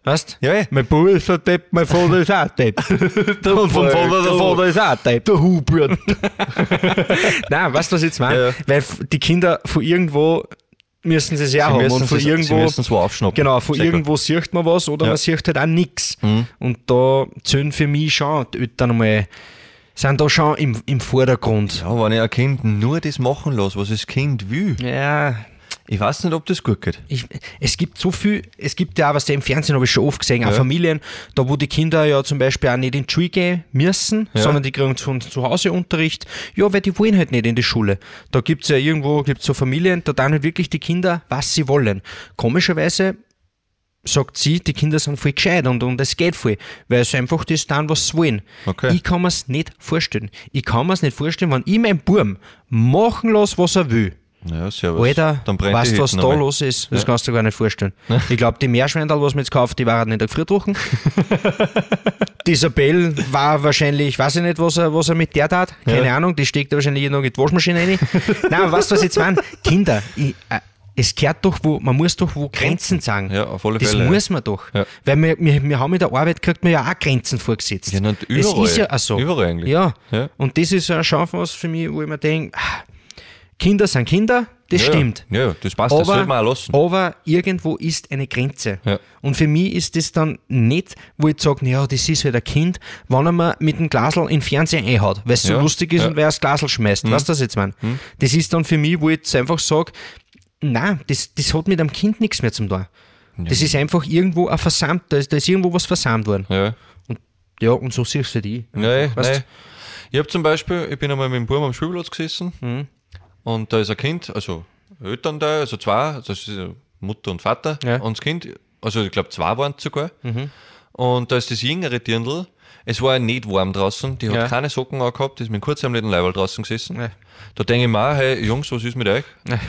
Weißt Ja, ja. Mein Bruder ist ein Depp, mein Vater ist auch Depp. Und vom Vater, der Vater ist auch Depp. Der Hubert. Nein, weißt du, was ich jetzt meine? Ja, ja. Weil die Kinder von irgendwo müssen sie es ja Sie haben. Und von sie irgendwo, müssen es wo aufschnappen. genau, von Sehr gut. irgendwo sieht man was oder Ja. Mhm. man sieht halt auch nichts. Und da zählen für mich schon die Eltern mal, sind da schon im, im Vordergrund. Ja, wenn ich ein Kind nur das machen lasse, was das Kind will. Ja, Ich weiß nicht, ob das gut geht. Ich, es gibt so viel, es gibt ja auch, was der im Fernsehen habe ich schon oft gesehen, auch Familien, da wo die Kinder ja zum Beispiel auch nicht in die Schule gehen müssen, Ja. sondern die kriegen von zu Hause Unterricht. Ja, weil die wollen halt nicht in die Schule. Da gibt es ja irgendwo, gibt's so Familien, da tun halt wirklich die Kinder, was sie wollen. Komischerweise sagt sie, die Kinder sind voll gescheit und, und es geht voll, weil sie einfach das tun, was sie wollen. Okay. Ich kann mir es nicht vorstellen. Ich kann mir es nicht vorstellen, wenn ich meinen Burm machen lasse, was er will. Ja, servus. Alter, Dann brennt weißt du, was da los ist? Das kannst du dir gar nicht vorstellen. Ich glaube, die Meerschweintal, was wir jetzt gekauft, die waren nicht gefriertruchen. die Isabel war wahrscheinlich, weiß ich nicht, was er, was er mit der tat. Keine Ahnung, die steckt wahrscheinlich noch in die Waschmaschine rein. Nein, weißt du, was jetzt meine? Kinder, ich, äh, es gehört doch wo, man muss doch wo Grenzen sagen. Ja, auf alle das Fälle, ja. muss man doch. Ja. Weil wir, wir, wir haben in der Arbeit, kriegt man ja auch Grenzen vorgesetzt. Ja, na, das überall. ist ja auch so. Überall eigentlich. Ja. Ja. Und das ist ja schon was für mich, wo ich mir denke, ah, Kinder sind Kinder, das ja, stimmt. Ja, das passt, das sollte man auch lassen. aber irgendwo ist eine Grenze. Ja. Und für mich ist das dann nicht, wo ich sage, ja, das ist halt ein Kind, wenn er mir mit dem Glasl in den Fernseher einhaut, weil es so Ja, lustig ist. Mhm. und wer das Glasl schmeißt. Weißt du das jetzt, mein? Das ist dann für mich, wo ich jetzt einfach sage, nein, das, das hat mit einem Kind nichts mehr zum tun. Das ist einfach irgendwo ein Versamt, da ist, da ist irgendwo was versammelt worden. Ja. Und, ja, und so siehst du die. Nein, nein. Ich habe zum Beispiel, ich bin einmal mit dem Buben am Spielplatz gesessen Mhm. Und da ist ein Kind, also Eltern da, also zwei, das ist Mutter und Vater Ja. und das Kind, also ich glaube zwei waren es sogar. Und da ist das jüngere Dirndl, es war nicht warm draußen, die hat Ja. keine Socken angehabt, die ist mit kurzärmeligen Leiberl draußen gesessen. Ja. Da denke ich mir hey Jungs, was ist mit euch?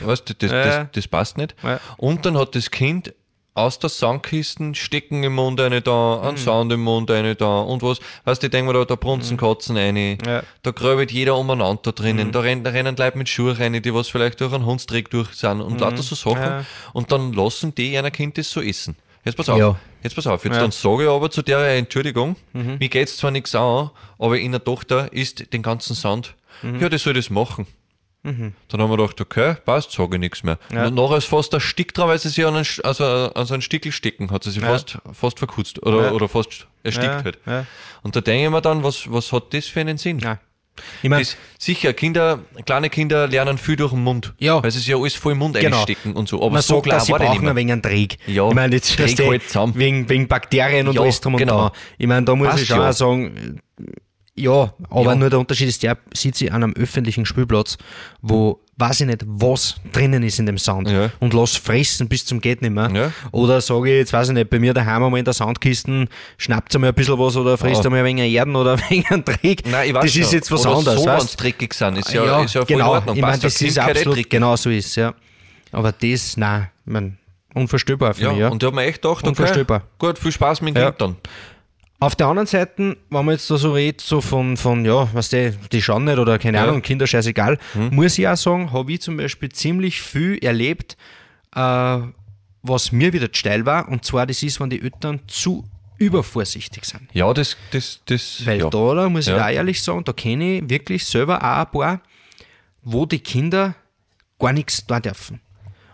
Weißt du, das, Ja. das, das passt nicht. Ja. Und dann hat das Kind aus der Sandkisten Stecken im Mund eine da, Mhm. einen Sound im Mund eine da und was. Weißt du, ich denke mir da, da brunzen Katzen eine, Ja. da gröbelt jeder umeinander da drinnen, Mhm. da, rennen, da rennen Leute mit Schuhe rein, die was vielleicht durch einen Hundstreck durch sind und lauter so Sachen. Mhm. Ja. Und dann lassen die einer Kind das so essen. Jetzt pass auf, Ja. jetzt pass auf, jetzt Ja. Mhm. dann sage ich aber zu der Entschuldigung, mir geht's zwar nichts an, aber in der Tochter isst den ganzen Sand. Mhm. Ja, das soll das machen. Dann haben wir gedacht, okay, passt, sage ich nichts mehr. Ja. Und nachher ist fast ein Stick dran, weil sie sich an einen, also an so einen Stickel stecken, hat sie sich Ja. fast, fast verkutzt oder, Ja. oder fast erstickt halt. Und da denke ich mir dann, was, was hat das für einen Sinn? Ich meine, Das, sicher, Kinder, kleine Kinder lernen viel durch den Mund, Ja. weil sie sich ja alles voll im Mund Genau. einstecken und so. Aber man so sagt, klar dass sie war der nicht brauchen mehr. ein wenig einen Träg. Ja, ich meine, jetzt du, halt zusammen. wegen, wegen Bakterien und Ja, alles drum und genau. dran. Ich meine, da muss Passt ich schon ja. auch sagen, ja, aber Ja. nur der Unterschied ist, der sitzt sie an einem öffentlichen Spielplatz, wo weiß ich nicht, was drinnen ist in dem Sound Ja. und lass fressen bis zum geht nicht mehr. Ja. Oder sage ich jetzt, weiß ich nicht, bei mir daheim einmal in der Soundkisten, schnappt einmal ein bisschen was oder frisst Ja. einmal ein wenig Erden oder ein wenig einen Dreck. Nein, ich weiß das ist jetzt was Oder anderes. so, wenn's dreckig sind, ist ja, ist ja voll genau. in Ordnung. Ich meine, das ist absolut, genau so ist ja. Aber das, nein, ich mein, unvorstellbar für Ja, mich, ja. und ich habe mir echt gedacht, okay, gut, viel Spaß mit dem Ja. Dann. Auf der anderen Seite, wenn man jetzt da so redet, so von, von ja, was die, die schauen nicht oder keine Ja. Ahnung, Kinder scheißegal, muss ich auch sagen, habe ich zum Beispiel ziemlich viel erlebt, äh, was mir wieder steil war, und zwar das ist, wenn die Eltern zu übervorsichtig sind. Ja, das, das, das, Weil ja. da, da muss ich Ja. auch ehrlich sagen, da kenne ich wirklich selber auch ein paar, wo die Kinder gar nichts tun dürfen.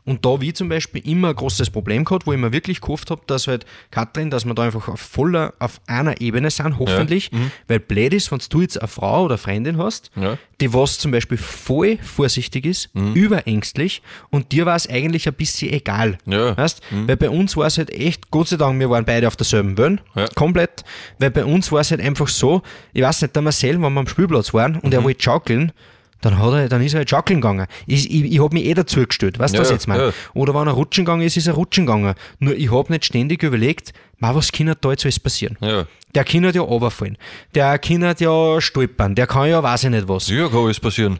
Und da wie zum Beispiel immer ein großes Problem gehabt, wo ich mir wirklich gehofft habe, dass halt Katrin, dass wir da einfach auf voller, auf einer Ebene sind, hoffentlich. Weil blöd ist, wenn du jetzt eine Frau oder Freundin hast, Ja. die was zum Beispiel voll vorsichtig ist, überängstlich und dir war es eigentlich ein bisschen egal. Ja. Weißt? Weil bei uns war es halt echt, Gott sei Dank, wir waren beide auf derselben Wellen, Ja. komplett, weil bei uns war es halt einfach so, ich weiß nicht, der Marcel, wenn wir am Spielplatz waren und er Mhm. wollte schaukeln, dann, hat er, dann ist er halt schaukeln gegangen. Ich, ich, ich habe mich eh dazu gestellt, weißt du, Ja, was ich jetzt meine? ja. Oder wenn er rutschen gegangen ist, ist er rutschen gegangen. Nur ich habe nicht ständig überlegt, ma, was kann da jetzt alles passieren? Ja. Der kann halt ja runterfallen. Der kann halt ja stolpern. Der kann ja, weiß ich nicht was. Ja, kann alles passieren.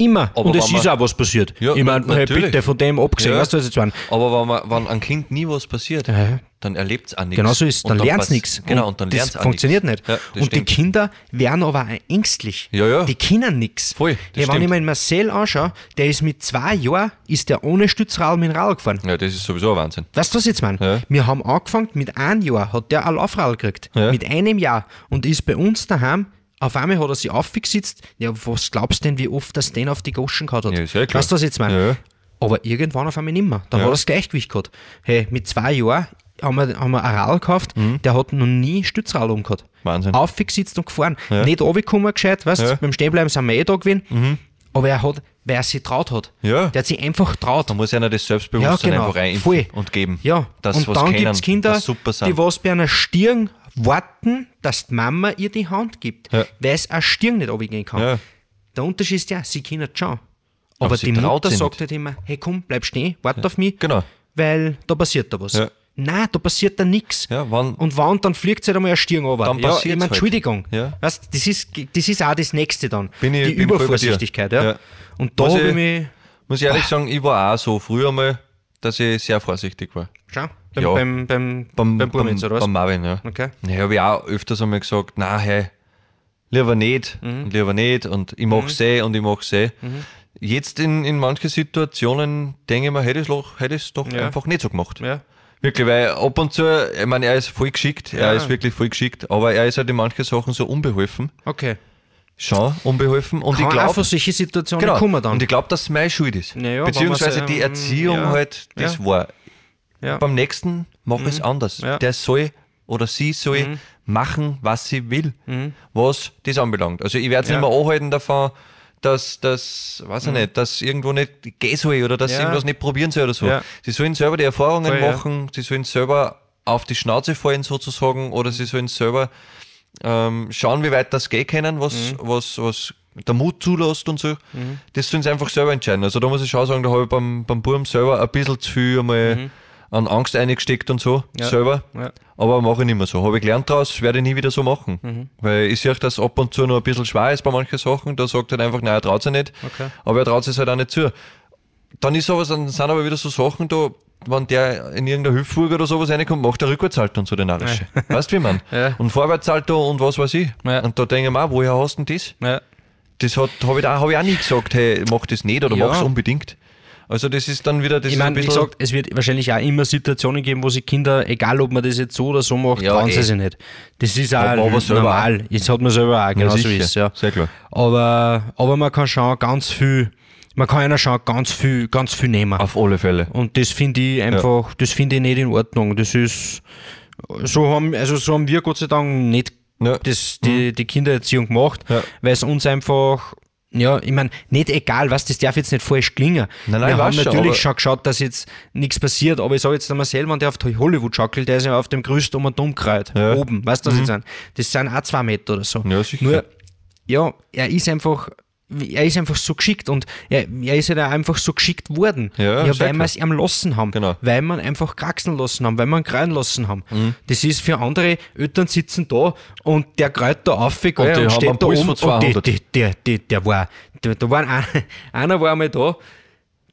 Immer. Aber und es wenn ist auch was passiert. Ja, ich meine, hey, bitte, von dem abgesehen, Ja. weißt du, was jetzt meine? Aber wenn, man, wenn einem Kind nie was passiert, Ja. dann erlebt es auch nichts. Genau so ist, Und dann lernt es nichts. Genau, und dann lernt es funktioniert nichts. nicht. Ja, und stimmt. die Kinder werden aber auch ängstlich. Ja, ja. Die können nichts. Voll, das Ja, wenn stimmt. ich mir Marcel anschaue, der ist mit zwei Jahren, ist der ohne Stützrad dem Rad gefahren. Ja, das ist sowieso ein Wahnsinn. Weißt du, was ich jetzt meine? Ja. Wir haben angefangen, mit einem Jahr hat der ein Laufrad gekriegt. Mit einem Jahr. Und ist bei uns daheim, auf einmal hat er sich aufgesetzt. Ja, was glaubst du denn, wie oft das den auf die Goschen gehabt hat? Ja, ist ja klar. Weißt du, was ich jetzt meine? Ja. Aber irgendwann auf einmal nicht mehr. Dann Ja. hat er das Gleichgewicht gehabt. Hey, mit zwei Jahren haben wir, haben wir ein Rad gekauft, der hat noch nie Stützrad umgehabt. Mhm. Wahnsinn. Aufgesitzt und gefahren. Nicht runtergekommen gescheit, weißt du, Ja. beim Stehenbleiben sind wir eh da gewesen. Aber er hat weil er sich traut hat. Ja. Der hat sich einfach traut. Da muss einer das Selbstbewusstsein Ja, genau, einfach rein und geben. Ja, dass und was dann gibt es Kinder, die was bei einer Stirn warten, dass die Mama ihr die Hand gibt, Ja. weil es eine Stirn nicht runtergehen kann. Ja. Der Unterschied ist ja, sie können es schon. Aber Aber, die Mutter sagt halt immer, hey komm, bleib stehen, warte auf mich, Genau. weil da passiert da was. Ja. Nein, da passiert da nichts. Ja, wann- und wann, dann fliegt sie halt einmal eine Stirn runter. Dann ja, ich meine, halt. Entschuldigung. Ja. Weißt, das, ist, das ist auch das Nächste dann. Ich- die. Übervorsichtigkeit. Ja. Ja. Und da Muss habe ich ich- mich, Muss ich ehrlich sagen, ich war auch so früher mal, dass ich sehr vorsichtig war. schau, beim, Ja. beim, beim, Beim, beim Burm beim, jetzt, oder was? beim Marvin, ja. Okay. Ja, habe ich auch öfters einmal gesagt, na hey, lieber nicht Mhm. und lieber nicht und ich mach's eh und ich mach's eh. Jetzt in, in manchen Situationen denke ich mir, hätte ich es doch, hätte ich's doch Ja. einfach nicht so gemacht. Ja. Wirklich, weil ab und zu, ich meine, er ist voll geschickt, Ja. er ist wirklich voll geschickt, aber er ist halt in manchen Sachen so unbeholfen, Okay. Schon unbeholfen und Kann ich glaube, solche Situationen genau, kommen dann. und ich glaube, dass es meine Schuld ist. Ja, ja, Beziehungsweise die Erziehung ja, halt, das ja. war. ja. Beim nächsten mach es anders. Der soll oder sie soll Mhm. machen, was sie will, was das anbelangt. Also ich werde es Ja. Mhm. nicht mehr anhalten davon, dass das, weiß ich nicht, dass irgendwo nicht gehen soll oder dass Ja. irgendwas nicht probieren soll oder so. Ja. Sie sollen selber die Erfahrungen Voll, machen, sie sollen selber auf die Schnauze fallen sozusagen oder sie sollen selber ähm, schauen, wie weit das gehen können, was, Mhm. was, was der Mut zulässt und so. Das sollen sie einfach selber entscheiden. Also da muss ich schon sagen, da habe ich beim, beim Burm selber ein bisschen zu viel einmal an Angst eingesteckt und so, Mhm. Ja. selber. Ja. Aber mache ich nicht mehr so. Habe ich gelernt daraus, werde ich nie wieder so machen. Mhm. Weil ich sehe, dass ab und zu noch ein bisschen schwer ist bei manchen Sachen. Da sagt er einfach, nein, er traut sich nicht. Okay. Aber er traut sich halt auch nicht zu. Dann ist aber, dann sind aber wieder so Sachen da, wenn der in irgendeiner Hüpfburg oder sowas reinkommt, macht er Rückwärtssalto und so den Narische. Weißt du, wie man? Ja. Und Vorwärtssalto und was weiß ich. Ja. Und da denke ich mir auch, woher hast du denn das? Ja. Das habe ich, da- hab ich auch nie gesagt, hey, mach das nicht oder Ja. mach's unbedingt. Also das ist dann wieder, das Ich ist ein meine, wie gesagt, es wird wahrscheinlich auch immer Situationen geben, wo sich Kinder, egal ob man das jetzt so oder so macht, Ja, trauen sie eh. sich nicht. Das ist auch Aber- normal. Das hat man selber auch, genau so ist ja. Sehr klar. Aber, aber man kann schon ganz viel, man kann einer schon ganz viel, ganz viel nehmen. Auf alle Fälle. Und das finde ich einfach, das finde ich nicht in Ordnung. Das ist, so haben, also so haben wir Gott sei Dank nicht Ja. das, die, die Kindererziehung gemacht, Ja. weil es uns einfach, ja, ich meine, nicht egal, was, das darf jetzt nicht falsch klingen. Nein, nein, wir haben schon, natürlich aber- schon geschaut, dass jetzt nichts passiert, aber ich sage jetzt einmal selber, wenn der auf Hollywood schaukelt, der ist ja auf dem größten um und umkreuz, Ja. Mhm. oben, weißt du, was ich sagen? Das sind auch zwei Meter oder so. Ja, sicher. Nur, ja, er ist einfach, er ist einfach so geschickt und er, er ist halt auch einfach so geschickt worden. Ja, ja weil wir es ihm lassen haben. Genau. Weil wir ihn einfach kraxeln lassen haben, weil wir ihn kreien lassen haben. Mhm. Das ist für andere Eltern sitzen da und der kreut da auf die haben einen steht da oben und die, 200. die, der, der, der war, der, da war ein, einer war einmal da,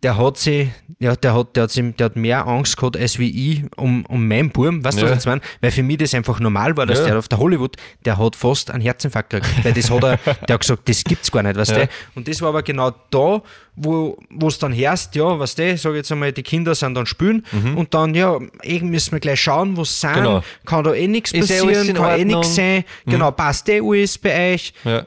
der hat sie, ja, der hat, der hat, sich, der hat mehr Angst gehabt als wie ich um, um meinen Burm, weißt du, Ja. was ich meine? Weil für mich das einfach normal war, dass Ja. der auf der Hollywood, der hat fast einen Herzinfarkt gekriegt. Weil das hat er, der hat gesagt, das gibt's gar nicht, weißt Ja. du? Und das war aber genau da, wo es dann herrscht, ja, weißt du, sag jetzt einmal, die Kinder sind dann spülen und dann, ja, irgendwie müssen wir gleich schauen, wo sie sind, Mhm. Genau. kann da eh nichts eh passieren, kann eh? Mhm. nichts sein, genau, passt eh alles bei euch. Ja.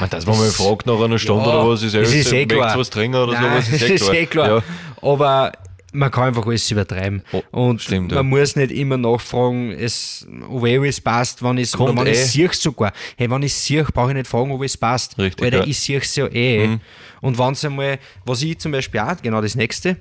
Man, dass man mal fragt nach einer Stunde Ja, oder was, ist, das alles, ist eh klar. was trinken oder Nein, sowas, ist eh das ist eh klar. Ja. Aber man kann einfach alles übertreiben. Oh, und stimmt, man ja. muss nicht immer nachfragen, es, ob eh alles passt, wenn ich Kommt wenn eh. ich sehe sogar. Hey, wenn ich sehe, brauche ich nicht fragen, ob es passt. Richtig, Weil ja. Mhm. ich sehe es ja eh. Und wenn es einmal, was ich zum Beispiel auch, genau das nächste,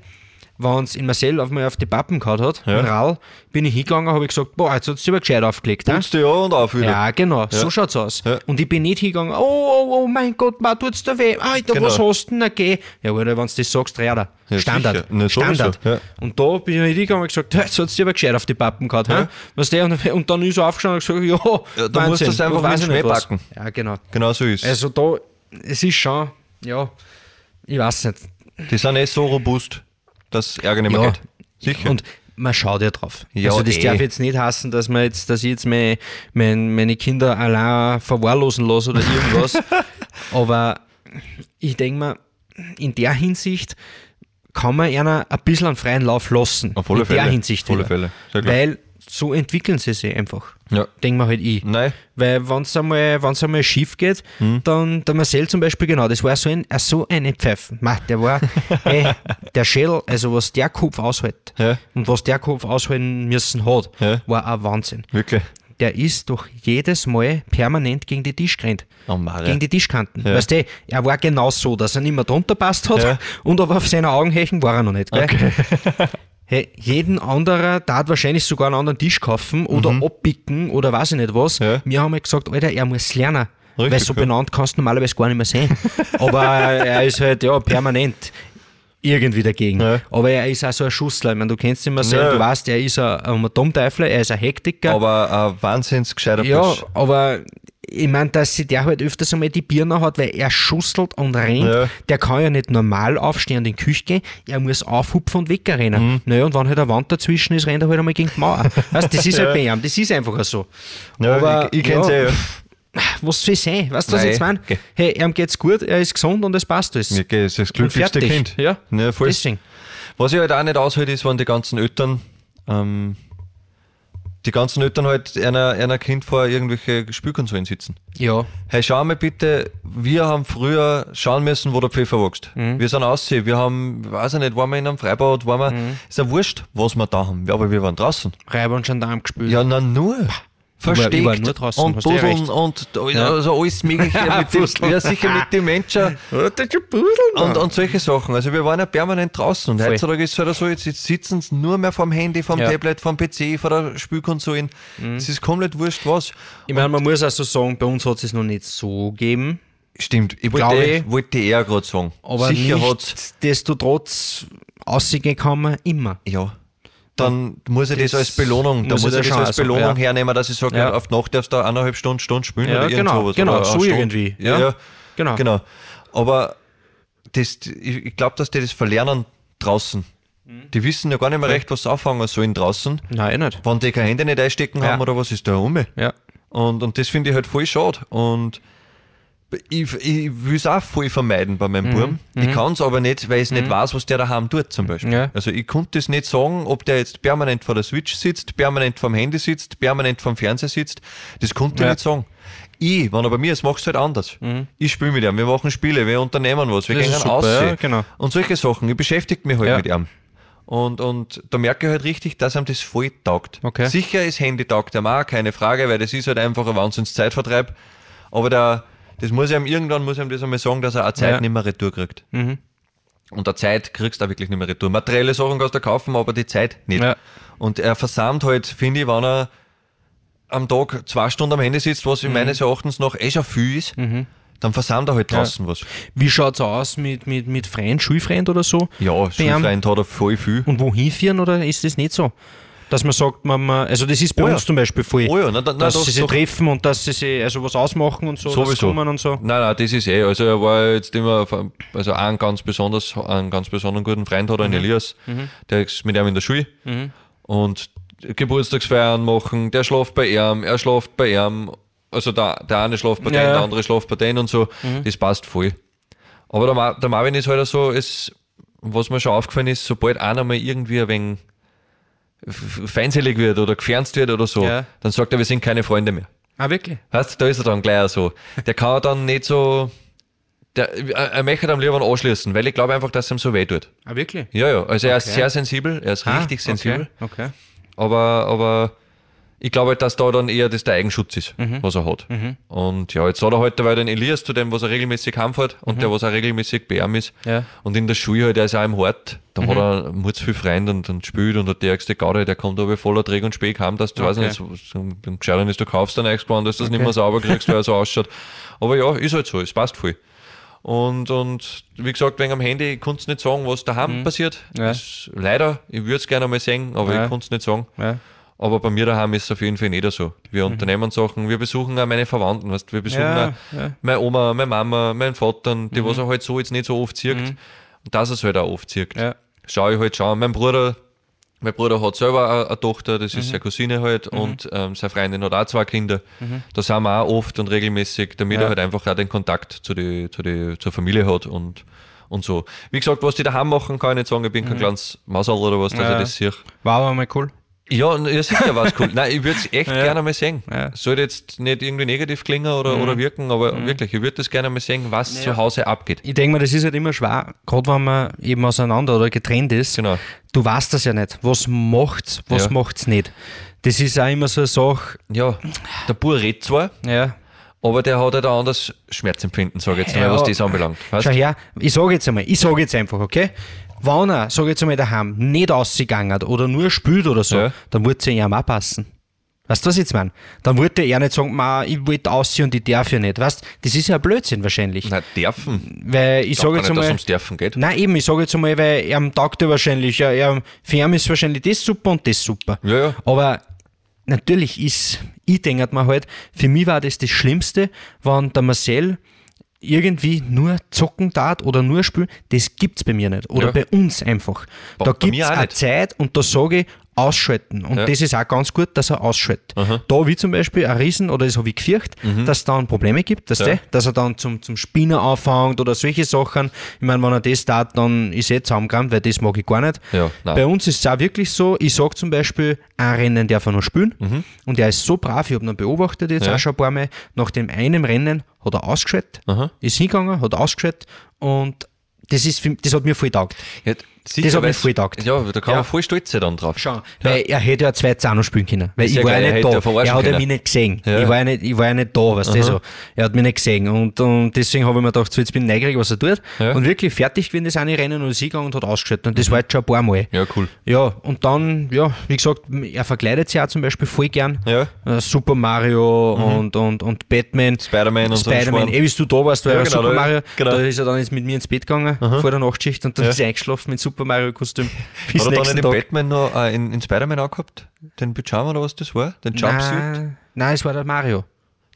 wenn es in Marcel auf mal auf die Pappen gehabt hat, Ja. Rall, bin ich hingegangen, habe ich gesagt, boah, jetzt hat es aber gescheit aufgelegt. Putzt an und auf wieder. Ja, genau, so schaut's aus. Ja. Und ich bin nicht hingegangen, oh, oh, oh mein Gott, ma tut's da weh, Alter, Genau. was hast du denn geh? Ja, wenn du das sagst, da. Ja, Standard. sowieso, Standard. ja. Und da bin ich nicht hingegangen und gesagt, jetzt hat's dir aber gescheit auf die Pappen gehabt. Ja. Ja. Was der, und, und dann ist er aufgestanden und gesagt, ja, Ja, da musst du das einfach mit was. backen. Ja, genau. Genau so ist Also da, es ist schon, ja, ich weiß nicht. Die sind eh so robust, dass Ärger nicht mehr Ja, geht. Sicher. Und man schaut ja drauf. Ja, also das eh. darf jetzt nicht heißen, dass man jetzt, dass ich jetzt meine, mein, meine Kinder allein verwahrlosen lasse oder irgendwas. Aber ich denke mir, in der Hinsicht kann man einer ein bisschen einen freien Lauf lassen. Auf alle in der Fälle. Hinsicht. Auf alle. Fälle. Weil so entwickeln sie sich einfach. ja. Denken wir halt ich. Nein. Weil wenn es einmal, wenn's einmal schief geht, Hm. dann der Marcel zum Beispiel, genau, das war so ein, äh, so eine Pfeifen. Ma, der war, ey, der Schädel, also was der Kopf aushält Ja. und was der Kopf aushalten müssen hat, Ja. war ein Wahnsinn. Wirklich. der ist doch jedes Mal permanent gegen die Tisch gerannt. Oh. Gegen die Tischkanten. Ja. Weißt du, er war genau so, dass er nicht mehr drunter passt hat Ja. und aber auf seiner Augenhächen war er noch nicht. Gell? Hey, jeden anderer darf wahrscheinlich sogar einen anderen Tisch kaufen oder abpicken oder weiß ich nicht was. Mhm. Ja. Wir haben halt gesagt, Alter, er muss lernen. Richtig, weil so benannt kannst du normalerweise gar nicht mehr sein. Aber er ist halt ja permanent irgendwie dagegen. Ja. Aber er ist auch so ein Schussler. Ich meine, du kennst ihn mal Ja. du weißt, er ist ein, ein Atomteufel, er ist ein Hektiker. Aber ein wahnsinns gescheiter Ja, Bursch. aber ich meine, dass sich der halt öfters einmal die Birne hat, weil er schustelt und rennt. Ja. Der kann ja nicht normal aufstehen und in die Küche gehen, er muss aufhupfen und wegrennen. Mhm. Naja, und wenn halt eine Wand dazwischen ist, rennt er halt einmal gegen die Mauer. weißt, das ist halt bei ihm, das ist einfach so. Ja, aber, ich, ich kenn's ja, eh, ja. Was soll sein? Weißt du, was Nein, ich jetzt meine? geh. Hey, ihm geht's gut, er ist gesund und es passt alles. Mir geht das glücklichste. Kind. Ja, ja voll. Deswegen. Was ich halt auch nicht aushält, ist, wenn die ganzen Eltern, ähm, die ganzen Eltern halt einer, einer Kind vor irgendwelche Spielkonsolen sitzen. Ja. Hey, schau mal bitte, wir haben früher schauen müssen, wo der Pfeffer wächst. Mhm. Wir sind aussehen, wir haben, weiß ich nicht, waren wir in einem Freibad, waren wir, Mhm. ist ja wurscht, was wir da haben, aber wir waren draußen. Reiber und Gendarm gespielt. Ja, na nur. Versteckt und recht. und also alles Mögliche. mit den, ja, sicher mit den Menschen. Und, und solche Sachen. Also wir waren ja permanent draußen und Voll. heutzutage ist es halt so, jetzt sitzen sie nur mehr vom Handy, vom Ja. Mhm. Tablet, vom PC, von der Spielkonsole. Es ist komplett wurscht was. Ich meine, man muss also sagen, bei uns hat es es noch nicht so gegeben. Stimmt, ich Glaube wollte, ich. wollte eher gerade sagen. Aber sicher hat's, nichtsdestotrotz aussehen kann man immer. ja. Dann muss ich das, Das als Belohnung, dann muss ich da das schon als Belohnung ja. hernehmen, dass ich sage, Ja. auf Nacht darfst du eineinhalb Stunden, Stunden spielen Ja, oder irgend genau, sowas. genau, so Stunde. irgendwie, Ja, ja. Genau. genau. Aber das, ich, glaube, dass die das verlernen draußen. Mhm. Die wissen ja gar nicht mehr recht, was sie anfangen sollen draußen. Nein, eh nicht. Wenn die kein Handy nicht einstecken haben oder was ist da rum. Ja. Und, und das finde ich halt voll schade. Und ich, ich will es auch voll vermeiden bei Mhm. meinem Buben. Ich kann es aber nicht, weil ich nicht weiß, was der daheim tut zum Beispiel. Ja. Also ich konnte das nicht sagen, ob der jetzt permanent vor der Switch sitzt, permanent vom Handy sitzt, permanent vom Fernseher sitzt. Das konnte Ja. Mhm. ich nicht sagen. Ich, wenn er bei mir ist, mache es halt anders. Ich spiele mit ihm, wir machen Spiele, wir unternehmen was, wir Das gehen super, aus. ja, genau. Und solche Sachen. Ich beschäftige mich halt Ja. mit ihm. Und, und da merke ich halt richtig, dass ihm das voll taugt. Okay. Sicher ist Handy taugt ihm auch, keine Frage, weil das ist halt einfach ein wahnsinns Zeitvertreib. Aber der, das muss ihm irgendwann muss ihm das einmal sagen, dass er auch Zeit Ja. nicht mehr retour kriegt. Mhm. Und der Zeit kriegst du auch wirklich nicht mehr retour. Materielle Sachen kannst du kaufen, aber die Zeit nicht. Ja. Und er versammelt halt, finde ich, wenn er am Tag zwei Stunden am Handy sitzt, Mhm. was in meines Erachtens noch eh schon viel ist, dann versammelt er halt draußen was. Wie schaut es aus mit, mit, mit Freund, Schulfreund oder so? Ja? Schulfreund hat er voll viel. Und wohin führen oder ist das nicht so? Dass man sagt, man, man also das ist bei Oh ja. uns zum Beispiel voll, Oh ja, na, na, dass das sie sich treffen und dass sie sich also was ausmachen und so, Sowieso. und so. Nein, nein, das ist eh. Also er war jetzt immer, also einen ganz besonders, einen ganz besonderen guten Freund hat er, Mhm. Elias, der ist mit ihm in der Schule. Und Geburtstagsfeiern machen, der schläft bei ihm, er schläft bei ihm, also der, der eine schläft bei Ja, ja. der andere schläft bei denen und so. Das passt voll. Aber der, der Marvin ist halt so, es, was mir schon aufgefallen ist, sobald einer mal irgendwie ein wenig feindselig wird oder gefernst wird oder so, Ja. dann sagt er, wir sind keine Freunde mehr. Ah, wirklich? Weißt du, da ist er dann gleich so. Der kann dann nicht so. Der, er möchte am lieber anschließen, weil ich glaube einfach, dass ihm so weh tut. Ah, wirklich? Ja, ja. Also er ist Okay. sehr sensibel, er ist Ah, richtig sensibel. Okay. okay. Aber, aber ich glaube halt, dass da dann eher das der Eigenschutz ist, Mhm. was er hat. Und ja, jetzt hat er halt dabei den Elias zu dem, was er regelmäßig heimfährt und der, was er regelmäßig bei ihm ist. Mhm. Ja. Mhm. Und in der Schule halt, der ist auch im Hort, da hat er muss viel Freunde und, und spielt und der stärkste Gaude, der kommt aber voller Träg und Spee heim, dass du Okay. weiß nicht, so, so, Gescheitern ist, du kaufst dann extra, dass du das nicht mehr sauber kriegst, weil er so ausschaut. Aber ja, ist halt so, es passt voll. Und, und wie gesagt, wegen am Handy, ich konnte nicht sagen, was daheim passiert. Mhm. Ja. Das, leider, ich würde es gerne mal sehen, aber Ja. ich konnte es nicht sagen. Ja. Aber bei mir daheim ist es auf jeden Fall nicht so. Wir unternehmen Sachen, wir besuchen auch meine Verwandten, weißt, wir besuchen Mhm. Ja, auch ja. meine Oma, meine Mama, meinen Vater, die Mhm. was er halt so jetzt nicht so oft zieht. Und dass er es halt auch oft zieht. Ja. Schau ich halt schon. Mein Bruder, mein Bruder hat selber eine, Tochter, das Mhm. ist seine Cousine halt, und ähm, seine Freundin hat auch zwei Kinder. Da sind wir auch oft und regelmäßig, damit Mhm. Er halt einfach auch den Kontakt zu die, zu die, zur Familie hat und, und so. Wie gesagt, was die daheim machen, kann ich nicht sagen, ich bin kein kleines Mausal oder was, dass Mhm. Ich das sehe. War aber mal cool. Ja, ja sicher war es cool. Nein, ich würde es echt Ja. gerne mal sehen. Ja. Sollte jetzt nicht irgendwie negativ klingen oder, oder wirken, aber wirklich, ich würde das gerne mal sehen, was zu Hause abgeht. Ich denke mir, das ist halt immer schwer, gerade wenn man eben auseinander oder getrennt ist. Genau. Du weißt das ja nicht. Was macht's, was Ja. macht's nicht. Das ist auch immer so eine Sache. Ja, der Bur redet zwar, Ja. aber der hat halt ein anderes Schmerzempfinden, sage ich jetzt mal, Ja. was das anbelangt. Weißt? Schau her, ich sage jetzt einmal, ich sage jetzt einfach, okay? Wenn er, sage jetzt einmal daheim, nicht ausgegangen oder nur spült oder so, Ja. dann würde es ihm auch passen. Weißt du, was ich jetzt meine? Dann wollte er nicht sagen, Ma, ich wollte aussehen und ich darf ja nicht. Weißt das ist ja ein Blödsinn wahrscheinlich. Nein, dürfen. Weil ich Ich sage jetzt nicht, dass einmal. ums Dürfen geht. Nein, eben, ich sage jetzt einmal, weil er taugt er wahrscheinlich, ja, er, für ihn ist wahrscheinlich das super und das super. Ja, ja. Aber natürlich ist, ich denke mir halt, für mich war das das Schlimmste, wenn der Marcel irgendwie nur zocken tat oder nur spielen, das gibt's bei mir nicht. Oder Ja. bei uns einfach. Bei- da mir auch eine. Zeit und da sage ich, ausschalten. Und Ja. das ist auch ganz gut, dass er ausschaltet. Da wie zum Beispiel ein Riesen, oder das habe ich gefürcht, dass es dann Probleme gibt, dass, Mhm. Ja. der, dass er dann zum, zum Spinner anfängt oder solche Sachen. Ich meine, wenn er das tat, dann ist er zusammengerannt, weil das mag ich gar nicht. Ja. Bei uns ist es auch wirklich so, ich sage zum Beispiel, ein Rennen darf er noch spielen und er ist so brav, ich habe ihn beobachtet jetzt Mhm. Auch schon ein paar Mal, nach dem einen Rennen hat er ausgeschaltet, Aha. ist hingegangen, hat ausgeschaltet und das, ist, das hat mir voll taugt. Ja, sicher, Das hat mich weil's- voll getaugt. Ja, da kann Ja. man voll stolz sein dann drauf. Schau, weil er hätte ja zwei auch noch spielen können. Weil ich war geil, ja nicht da. ja er hat ja können. mich nicht gesehen. Ja. Ich, war ja nicht, ich war ja nicht da, weißt du so. Er hat mich nicht gesehen. Und, und deswegen habe ich mir gedacht, so, jetzt bin ich neugierig, was er tut. Ja. Mhm. Und wirklich fertig gewesen das eine Rennen und ist hingegangen und hat ausgeschaltet. Und das war jetzt schon ein paar Mal. Ja, cool. Ja, und dann, ja, wie gesagt, er verkleidet sich auch zum Beispiel voll gern. Ja. Äh, Super Mario und, und, und Batman. Mhm. Spider-Man und Spider-Man. Eh, wie du da warst, war Ja, ja, genau, Super Mario. genau. Da ist er dann jetzt mit mir ins Bett gegangen vor der Nachtschicht und dann Ja. ist er eingeschlafen mit Super Mario-Kostüm. Bis Hat er dann den Tag. Batman noch äh, in, in Spider-Man angehabt? Den Pyjama oder was das war? Den Jumpsuit? Nein, nein, es war der Mario.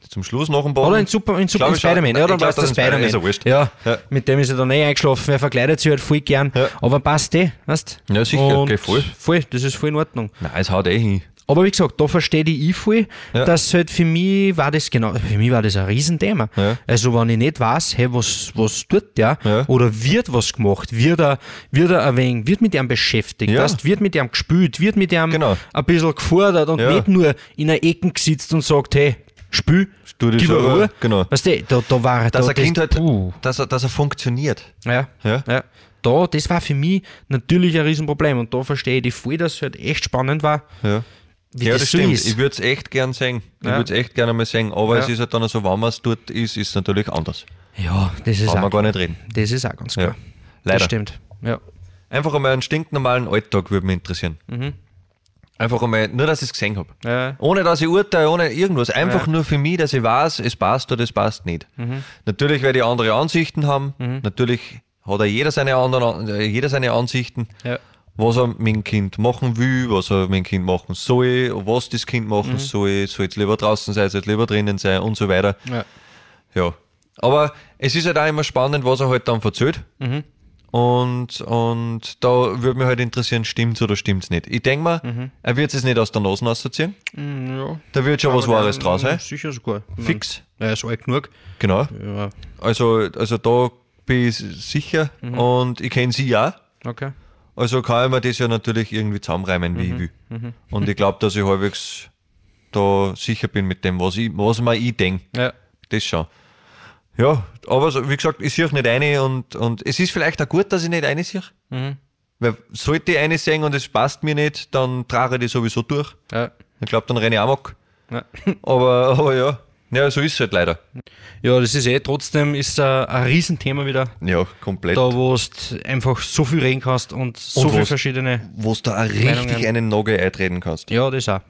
Zum Schluss noch ein Boden? Oder in Super, in Super. Spider-Man. Ja, dann war es der Spider- Spider-Man. ist ja. Ja, mit dem ist er dann eh eingeschlafen. Er verkleidet sich halt voll gern. Ja. Aber passt eh, weißt Ja, sicher, okay, voll. Voll, das ist voll in Ordnung. Nein, es haut eh hin. Aber wie gesagt, da verstehe ich ich voll, Ja. dass halt für mich war das genau, für mich war das ein Riesenthema. Ja. Also wenn ich nicht weiß, hey, was, was tut der, Ja. oder wird was gemacht, wird er, wird er ein wenig, wird mit ihm beschäftigt, Ja. weißt, wird mit ihm gespielt, wird mit ihm Genau. ein bisschen gefordert und nicht nur in einer Ecke gesitzt und sagt, hey, dich gib mir Ruhe. genau. Weißt du, da, da war Dass da, ein Kind halt, dass er, dass er funktioniert. Ja, Ja. ja. Da, das war für mich natürlich ein Riesenproblem und da verstehe ich die voll, dass es halt echt spannend war, Ja. Wie ja, das, das stimmt. ist. Ich würde es echt gern sehen. Ich Ja. würde es echt gerne mal sehen. Aber Ja. es ist halt dann so, wenn man es dort ist, ist es natürlich anders. Ja, das ist, Kann auch, man gar nicht reden. das ist auch ganz Ja. klar. Leider. Das stimmt. Ja. Einfach einmal einen stinknormalen Alltag würde mich interessieren. Einfach einmal, nur dass ich es gesehen habe. Mhm. Ja. Ohne dass ich urteile, ohne irgendwas. Einfach Ja. nur für mich, dass ich weiß, es passt oder es passt nicht. Mhm. Natürlich werde ich andere Ansichten haben. Natürlich hat er jeder seine anderen, äh, jeder seine Ansichten. Ja. Was er mit dem Kind machen will, was er mit dem Kind machen soll, was das Kind Mhm. machen soll, soll es lieber draußen sein, soll es lieber drinnen sein und so weiter. Ja. Ja. Aber es ist halt auch immer spannend, was er halt dann verzählt. Mhm. Und, und da würde mich halt interessieren, stimmt's oder stimmt's nicht. Ich denke mal, Mhm. er wird es nicht aus der Nase rausziehen. ja. Da wird schon was Aber Wahres der- draus sein. Sicher sogar. Fix. Er ist alt genug. Genau. Ja. Also, also da bin ich sicher Mhm. und ich kenne sie ja. Okay. Also kann ich mir das ja natürlich irgendwie zusammenreimen, Mhm. wie ich will. Und ich glaube, dass ich halbwegs da sicher bin mit dem, was, ich, was mir ich denke. Ja. Das schon. Ja, aber so, wie gesagt, ich sehe nicht eine und, und es ist vielleicht auch gut, dass ich nicht eine sehe. Mhm. Weil sollte ich eine sehen und es passt mir nicht, dann trage ich die sowieso durch. Ja. Ich glaube, dann renne ich amok. Ja. Aber, aber ja. Ja, so ist es halt leider. ja, das ist eh trotzdem ist ein, ein Riesenthema wieder. Ja, komplett. Da, wo du einfach so viel reden kannst und so Und viele verschiedene. Wo du da auch richtig einen Nagel eintreten kannst. Ja, das auch.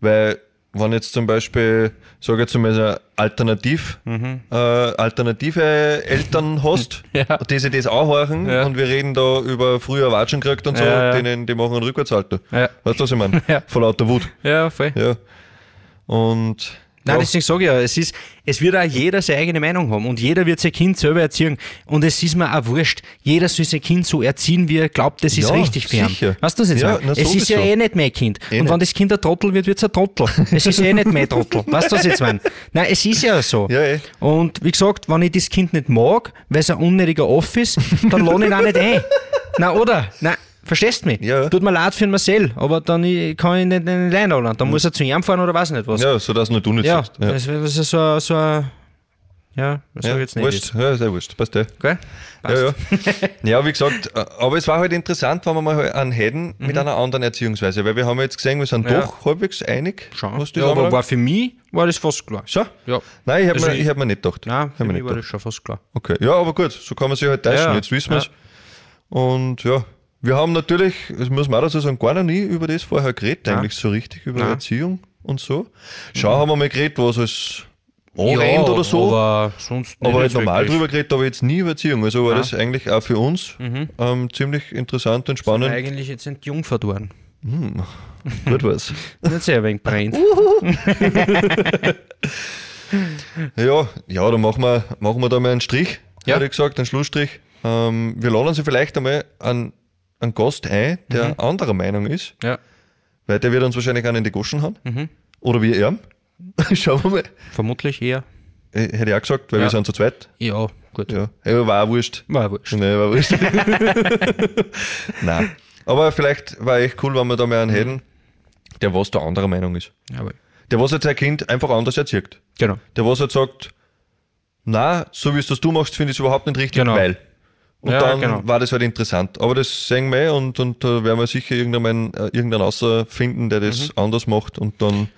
Weil, wenn jetzt zum Beispiel, sage ich jetzt mal, so alternativ, äh, alternative Eltern hast, Mhm. Ja. die sich das anhören Ja. und wir reden da über früher Watschen gekriegt und so, Ja. Denen, die machen einen Rückwärtshalter. Ja. Weißt du, was ich meine? Vor lauter Wut. Ja, voll. Ja. Und. Nein, deswegen sage ich ja, es, ist, es wird auch jeder seine eigene Meinung haben und jeder wird sein Kind selber erziehen. Und es ist mir auch wurscht. Jeder soll sein Kind so erziehen, wie er glaubt, das ist Ja, richtig für ihn. Weißt du, was ich Ja, na, Es ist ja eh nicht mein Kind. Eh und nicht. wenn das Kind ein Trottel wird, wird es ein Trottel. Es ist eh nicht mein Trottel. Weißt du, was ich jetzt meine? Nein, es ist ja so. Ja, eh. Und wie gesagt, wenn ich das Kind nicht mag, weil es ein unnötiger Off ist, dann lohne ich ihn auch nicht ein. Na oder? Nein, Verstehst du mich? Ja. Tut mir leid für den Marcel, aber dann ich- kann ich nicht, nicht einladen. Dann muss er zu ihm fahren oder weiß nicht was. Ja, so dass nur du nicht ja. sagst. Ja, Das, das ist so, so ein. Ja, das ja ich jetzt nicht. wurscht. Ja, sehr wurscht. Passt eh. Gell? Passt. Ja, ja. ja, wie gesagt, äh, aber es war halt interessant, wenn wir mal einen hätten mit einer anderen Erziehungsweise, weil wir haben jetzt gesehen, wir sind Mhm. Ja. doch halbwegs einig. Schon. was Ja, aber anbelangt. war für mich war das fast klar. so? Ja. Nein, ich habe Also mir, ich- hab mir nicht gedacht. Nein, für mich nicht war gedacht. das schon fast klar. Okay, ja, aber gut, so kann man sich halt täuschen, jetzt wissen wir es. Und ja, wir haben natürlich, das muss man auch dazu sagen, gar noch nie über das vorher geredet, Nein. eigentlich so richtig, über Nein. Erziehung und so. Schon haben wir mal geredet, was es anrennt oder so. Aber sonst Aber halt normal wirklich. drüber geredet, aber jetzt nie über Erziehung. Also war Ja. das eigentlich auch für uns ähm, ziemlich interessant und Sind spannend. eigentlich jetzt entjungfert worden. Gut was. Nicht sehr wenig brennt. Ja, ja, dann machen wir, machen wir da mal einen Strich, Ja. hätte ich gesagt, einen Schlussstrich. Ähm, wir laden uns vielleicht einmal einen, einen Gast ein, der Mhm. anderer Meinung ist, Ja. weil der wird uns wahrscheinlich auch in die Goschen haben. Mhm. Oder wir ihm. Schauen wir mal. Vermutlich eher. Hätte ich auch gesagt, weil Ja. wir sind zu zweit. Ja, gut. Ja, aber war auch wurscht. War wurscht. Nee, war wurscht. Nein. Aber vielleicht war echt cool, wenn wir da mal einen hätten, der was der anderer Meinung ist. Jawohl. Der was jetzt sein Kind einfach anders erzieht. Genau. Der was halt sagt, na, so wie es das du machst, finde ich es überhaupt nicht richtig, Genau. weil. Und Ja, dann genau. war das halt interessant. Aber das sehen wir eh und, und da werden wir sicher irgendeinen, äh, irgendeinen außer finden, der das Mhm. anders macht und dann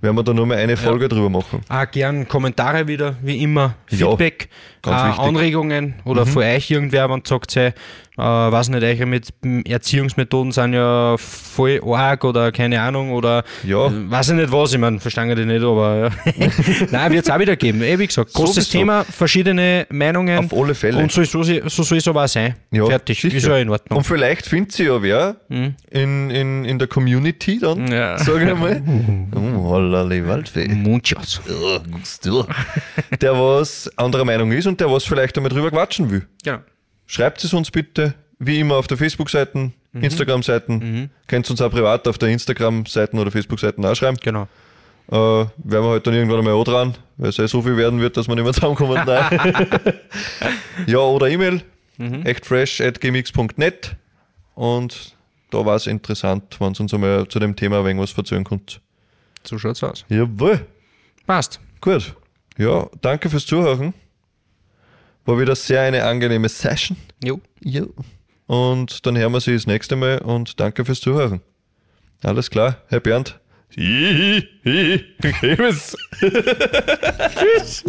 werden wir da nur mal eine Folge drüber machen. Auch gern Kommentare wieder, wie immer. Ja, Feedback, ganz äh. Mhm. Anregungen oder von euch irgendwer, wenn sagt, hey, äh, weiß nicht, eure mit Erziehungsmethoden sind ja voll arg oder keine Ahnung oder Ja. äh, weiß ich nicht was, ich meine, verstehe die nicht, aber ja. Nein, wird es auch wieder geben. Eh, wie gesagt, großes Sowieso. Thema, verschiedene Meinungen. Auf alle Fälle. Und so, so, so soll es aber auch sein. Ja, Fertig, sicher. ist ja in Ordnung. Und vielleicht findet sie ja wer in, in, in der Community dann, Ja. sage ich mal. Oh, hollali, Waldfee. Du. Der was anderer Meinung ist und der was vielleicht einmal drüber quatschen will. Genau. Schreibt es uns bitte, wie immer auf der Facebook-Seite, Mhm. Instagram-Seiten. Könnt uns auch privat auf der Instagram-Seiten oder Facebook-Seiten auch schreiben. Genau. Äh, werden wir halt dann irgendwann einmal auch dran, weil es ja so viel werden wird, dass wir nicht mehr zusammenkommen. Nein. ja, oder E-Mail, Mhm. echtfresh.gmx.net und da war es interessant, wenn ihr uns einmal zu dem Thema ein wenig was erzählen könnt. So schaut's aus. Jawohl. Passt. Gut. Ja, danke fürs Zuhören. War wieder sehr eine angenehme Session. Jo. Ja. Und dann hören wir sie das nächste Mal und danke fürs Zuhören. Alles klar, Herr Bernd. Tschüss.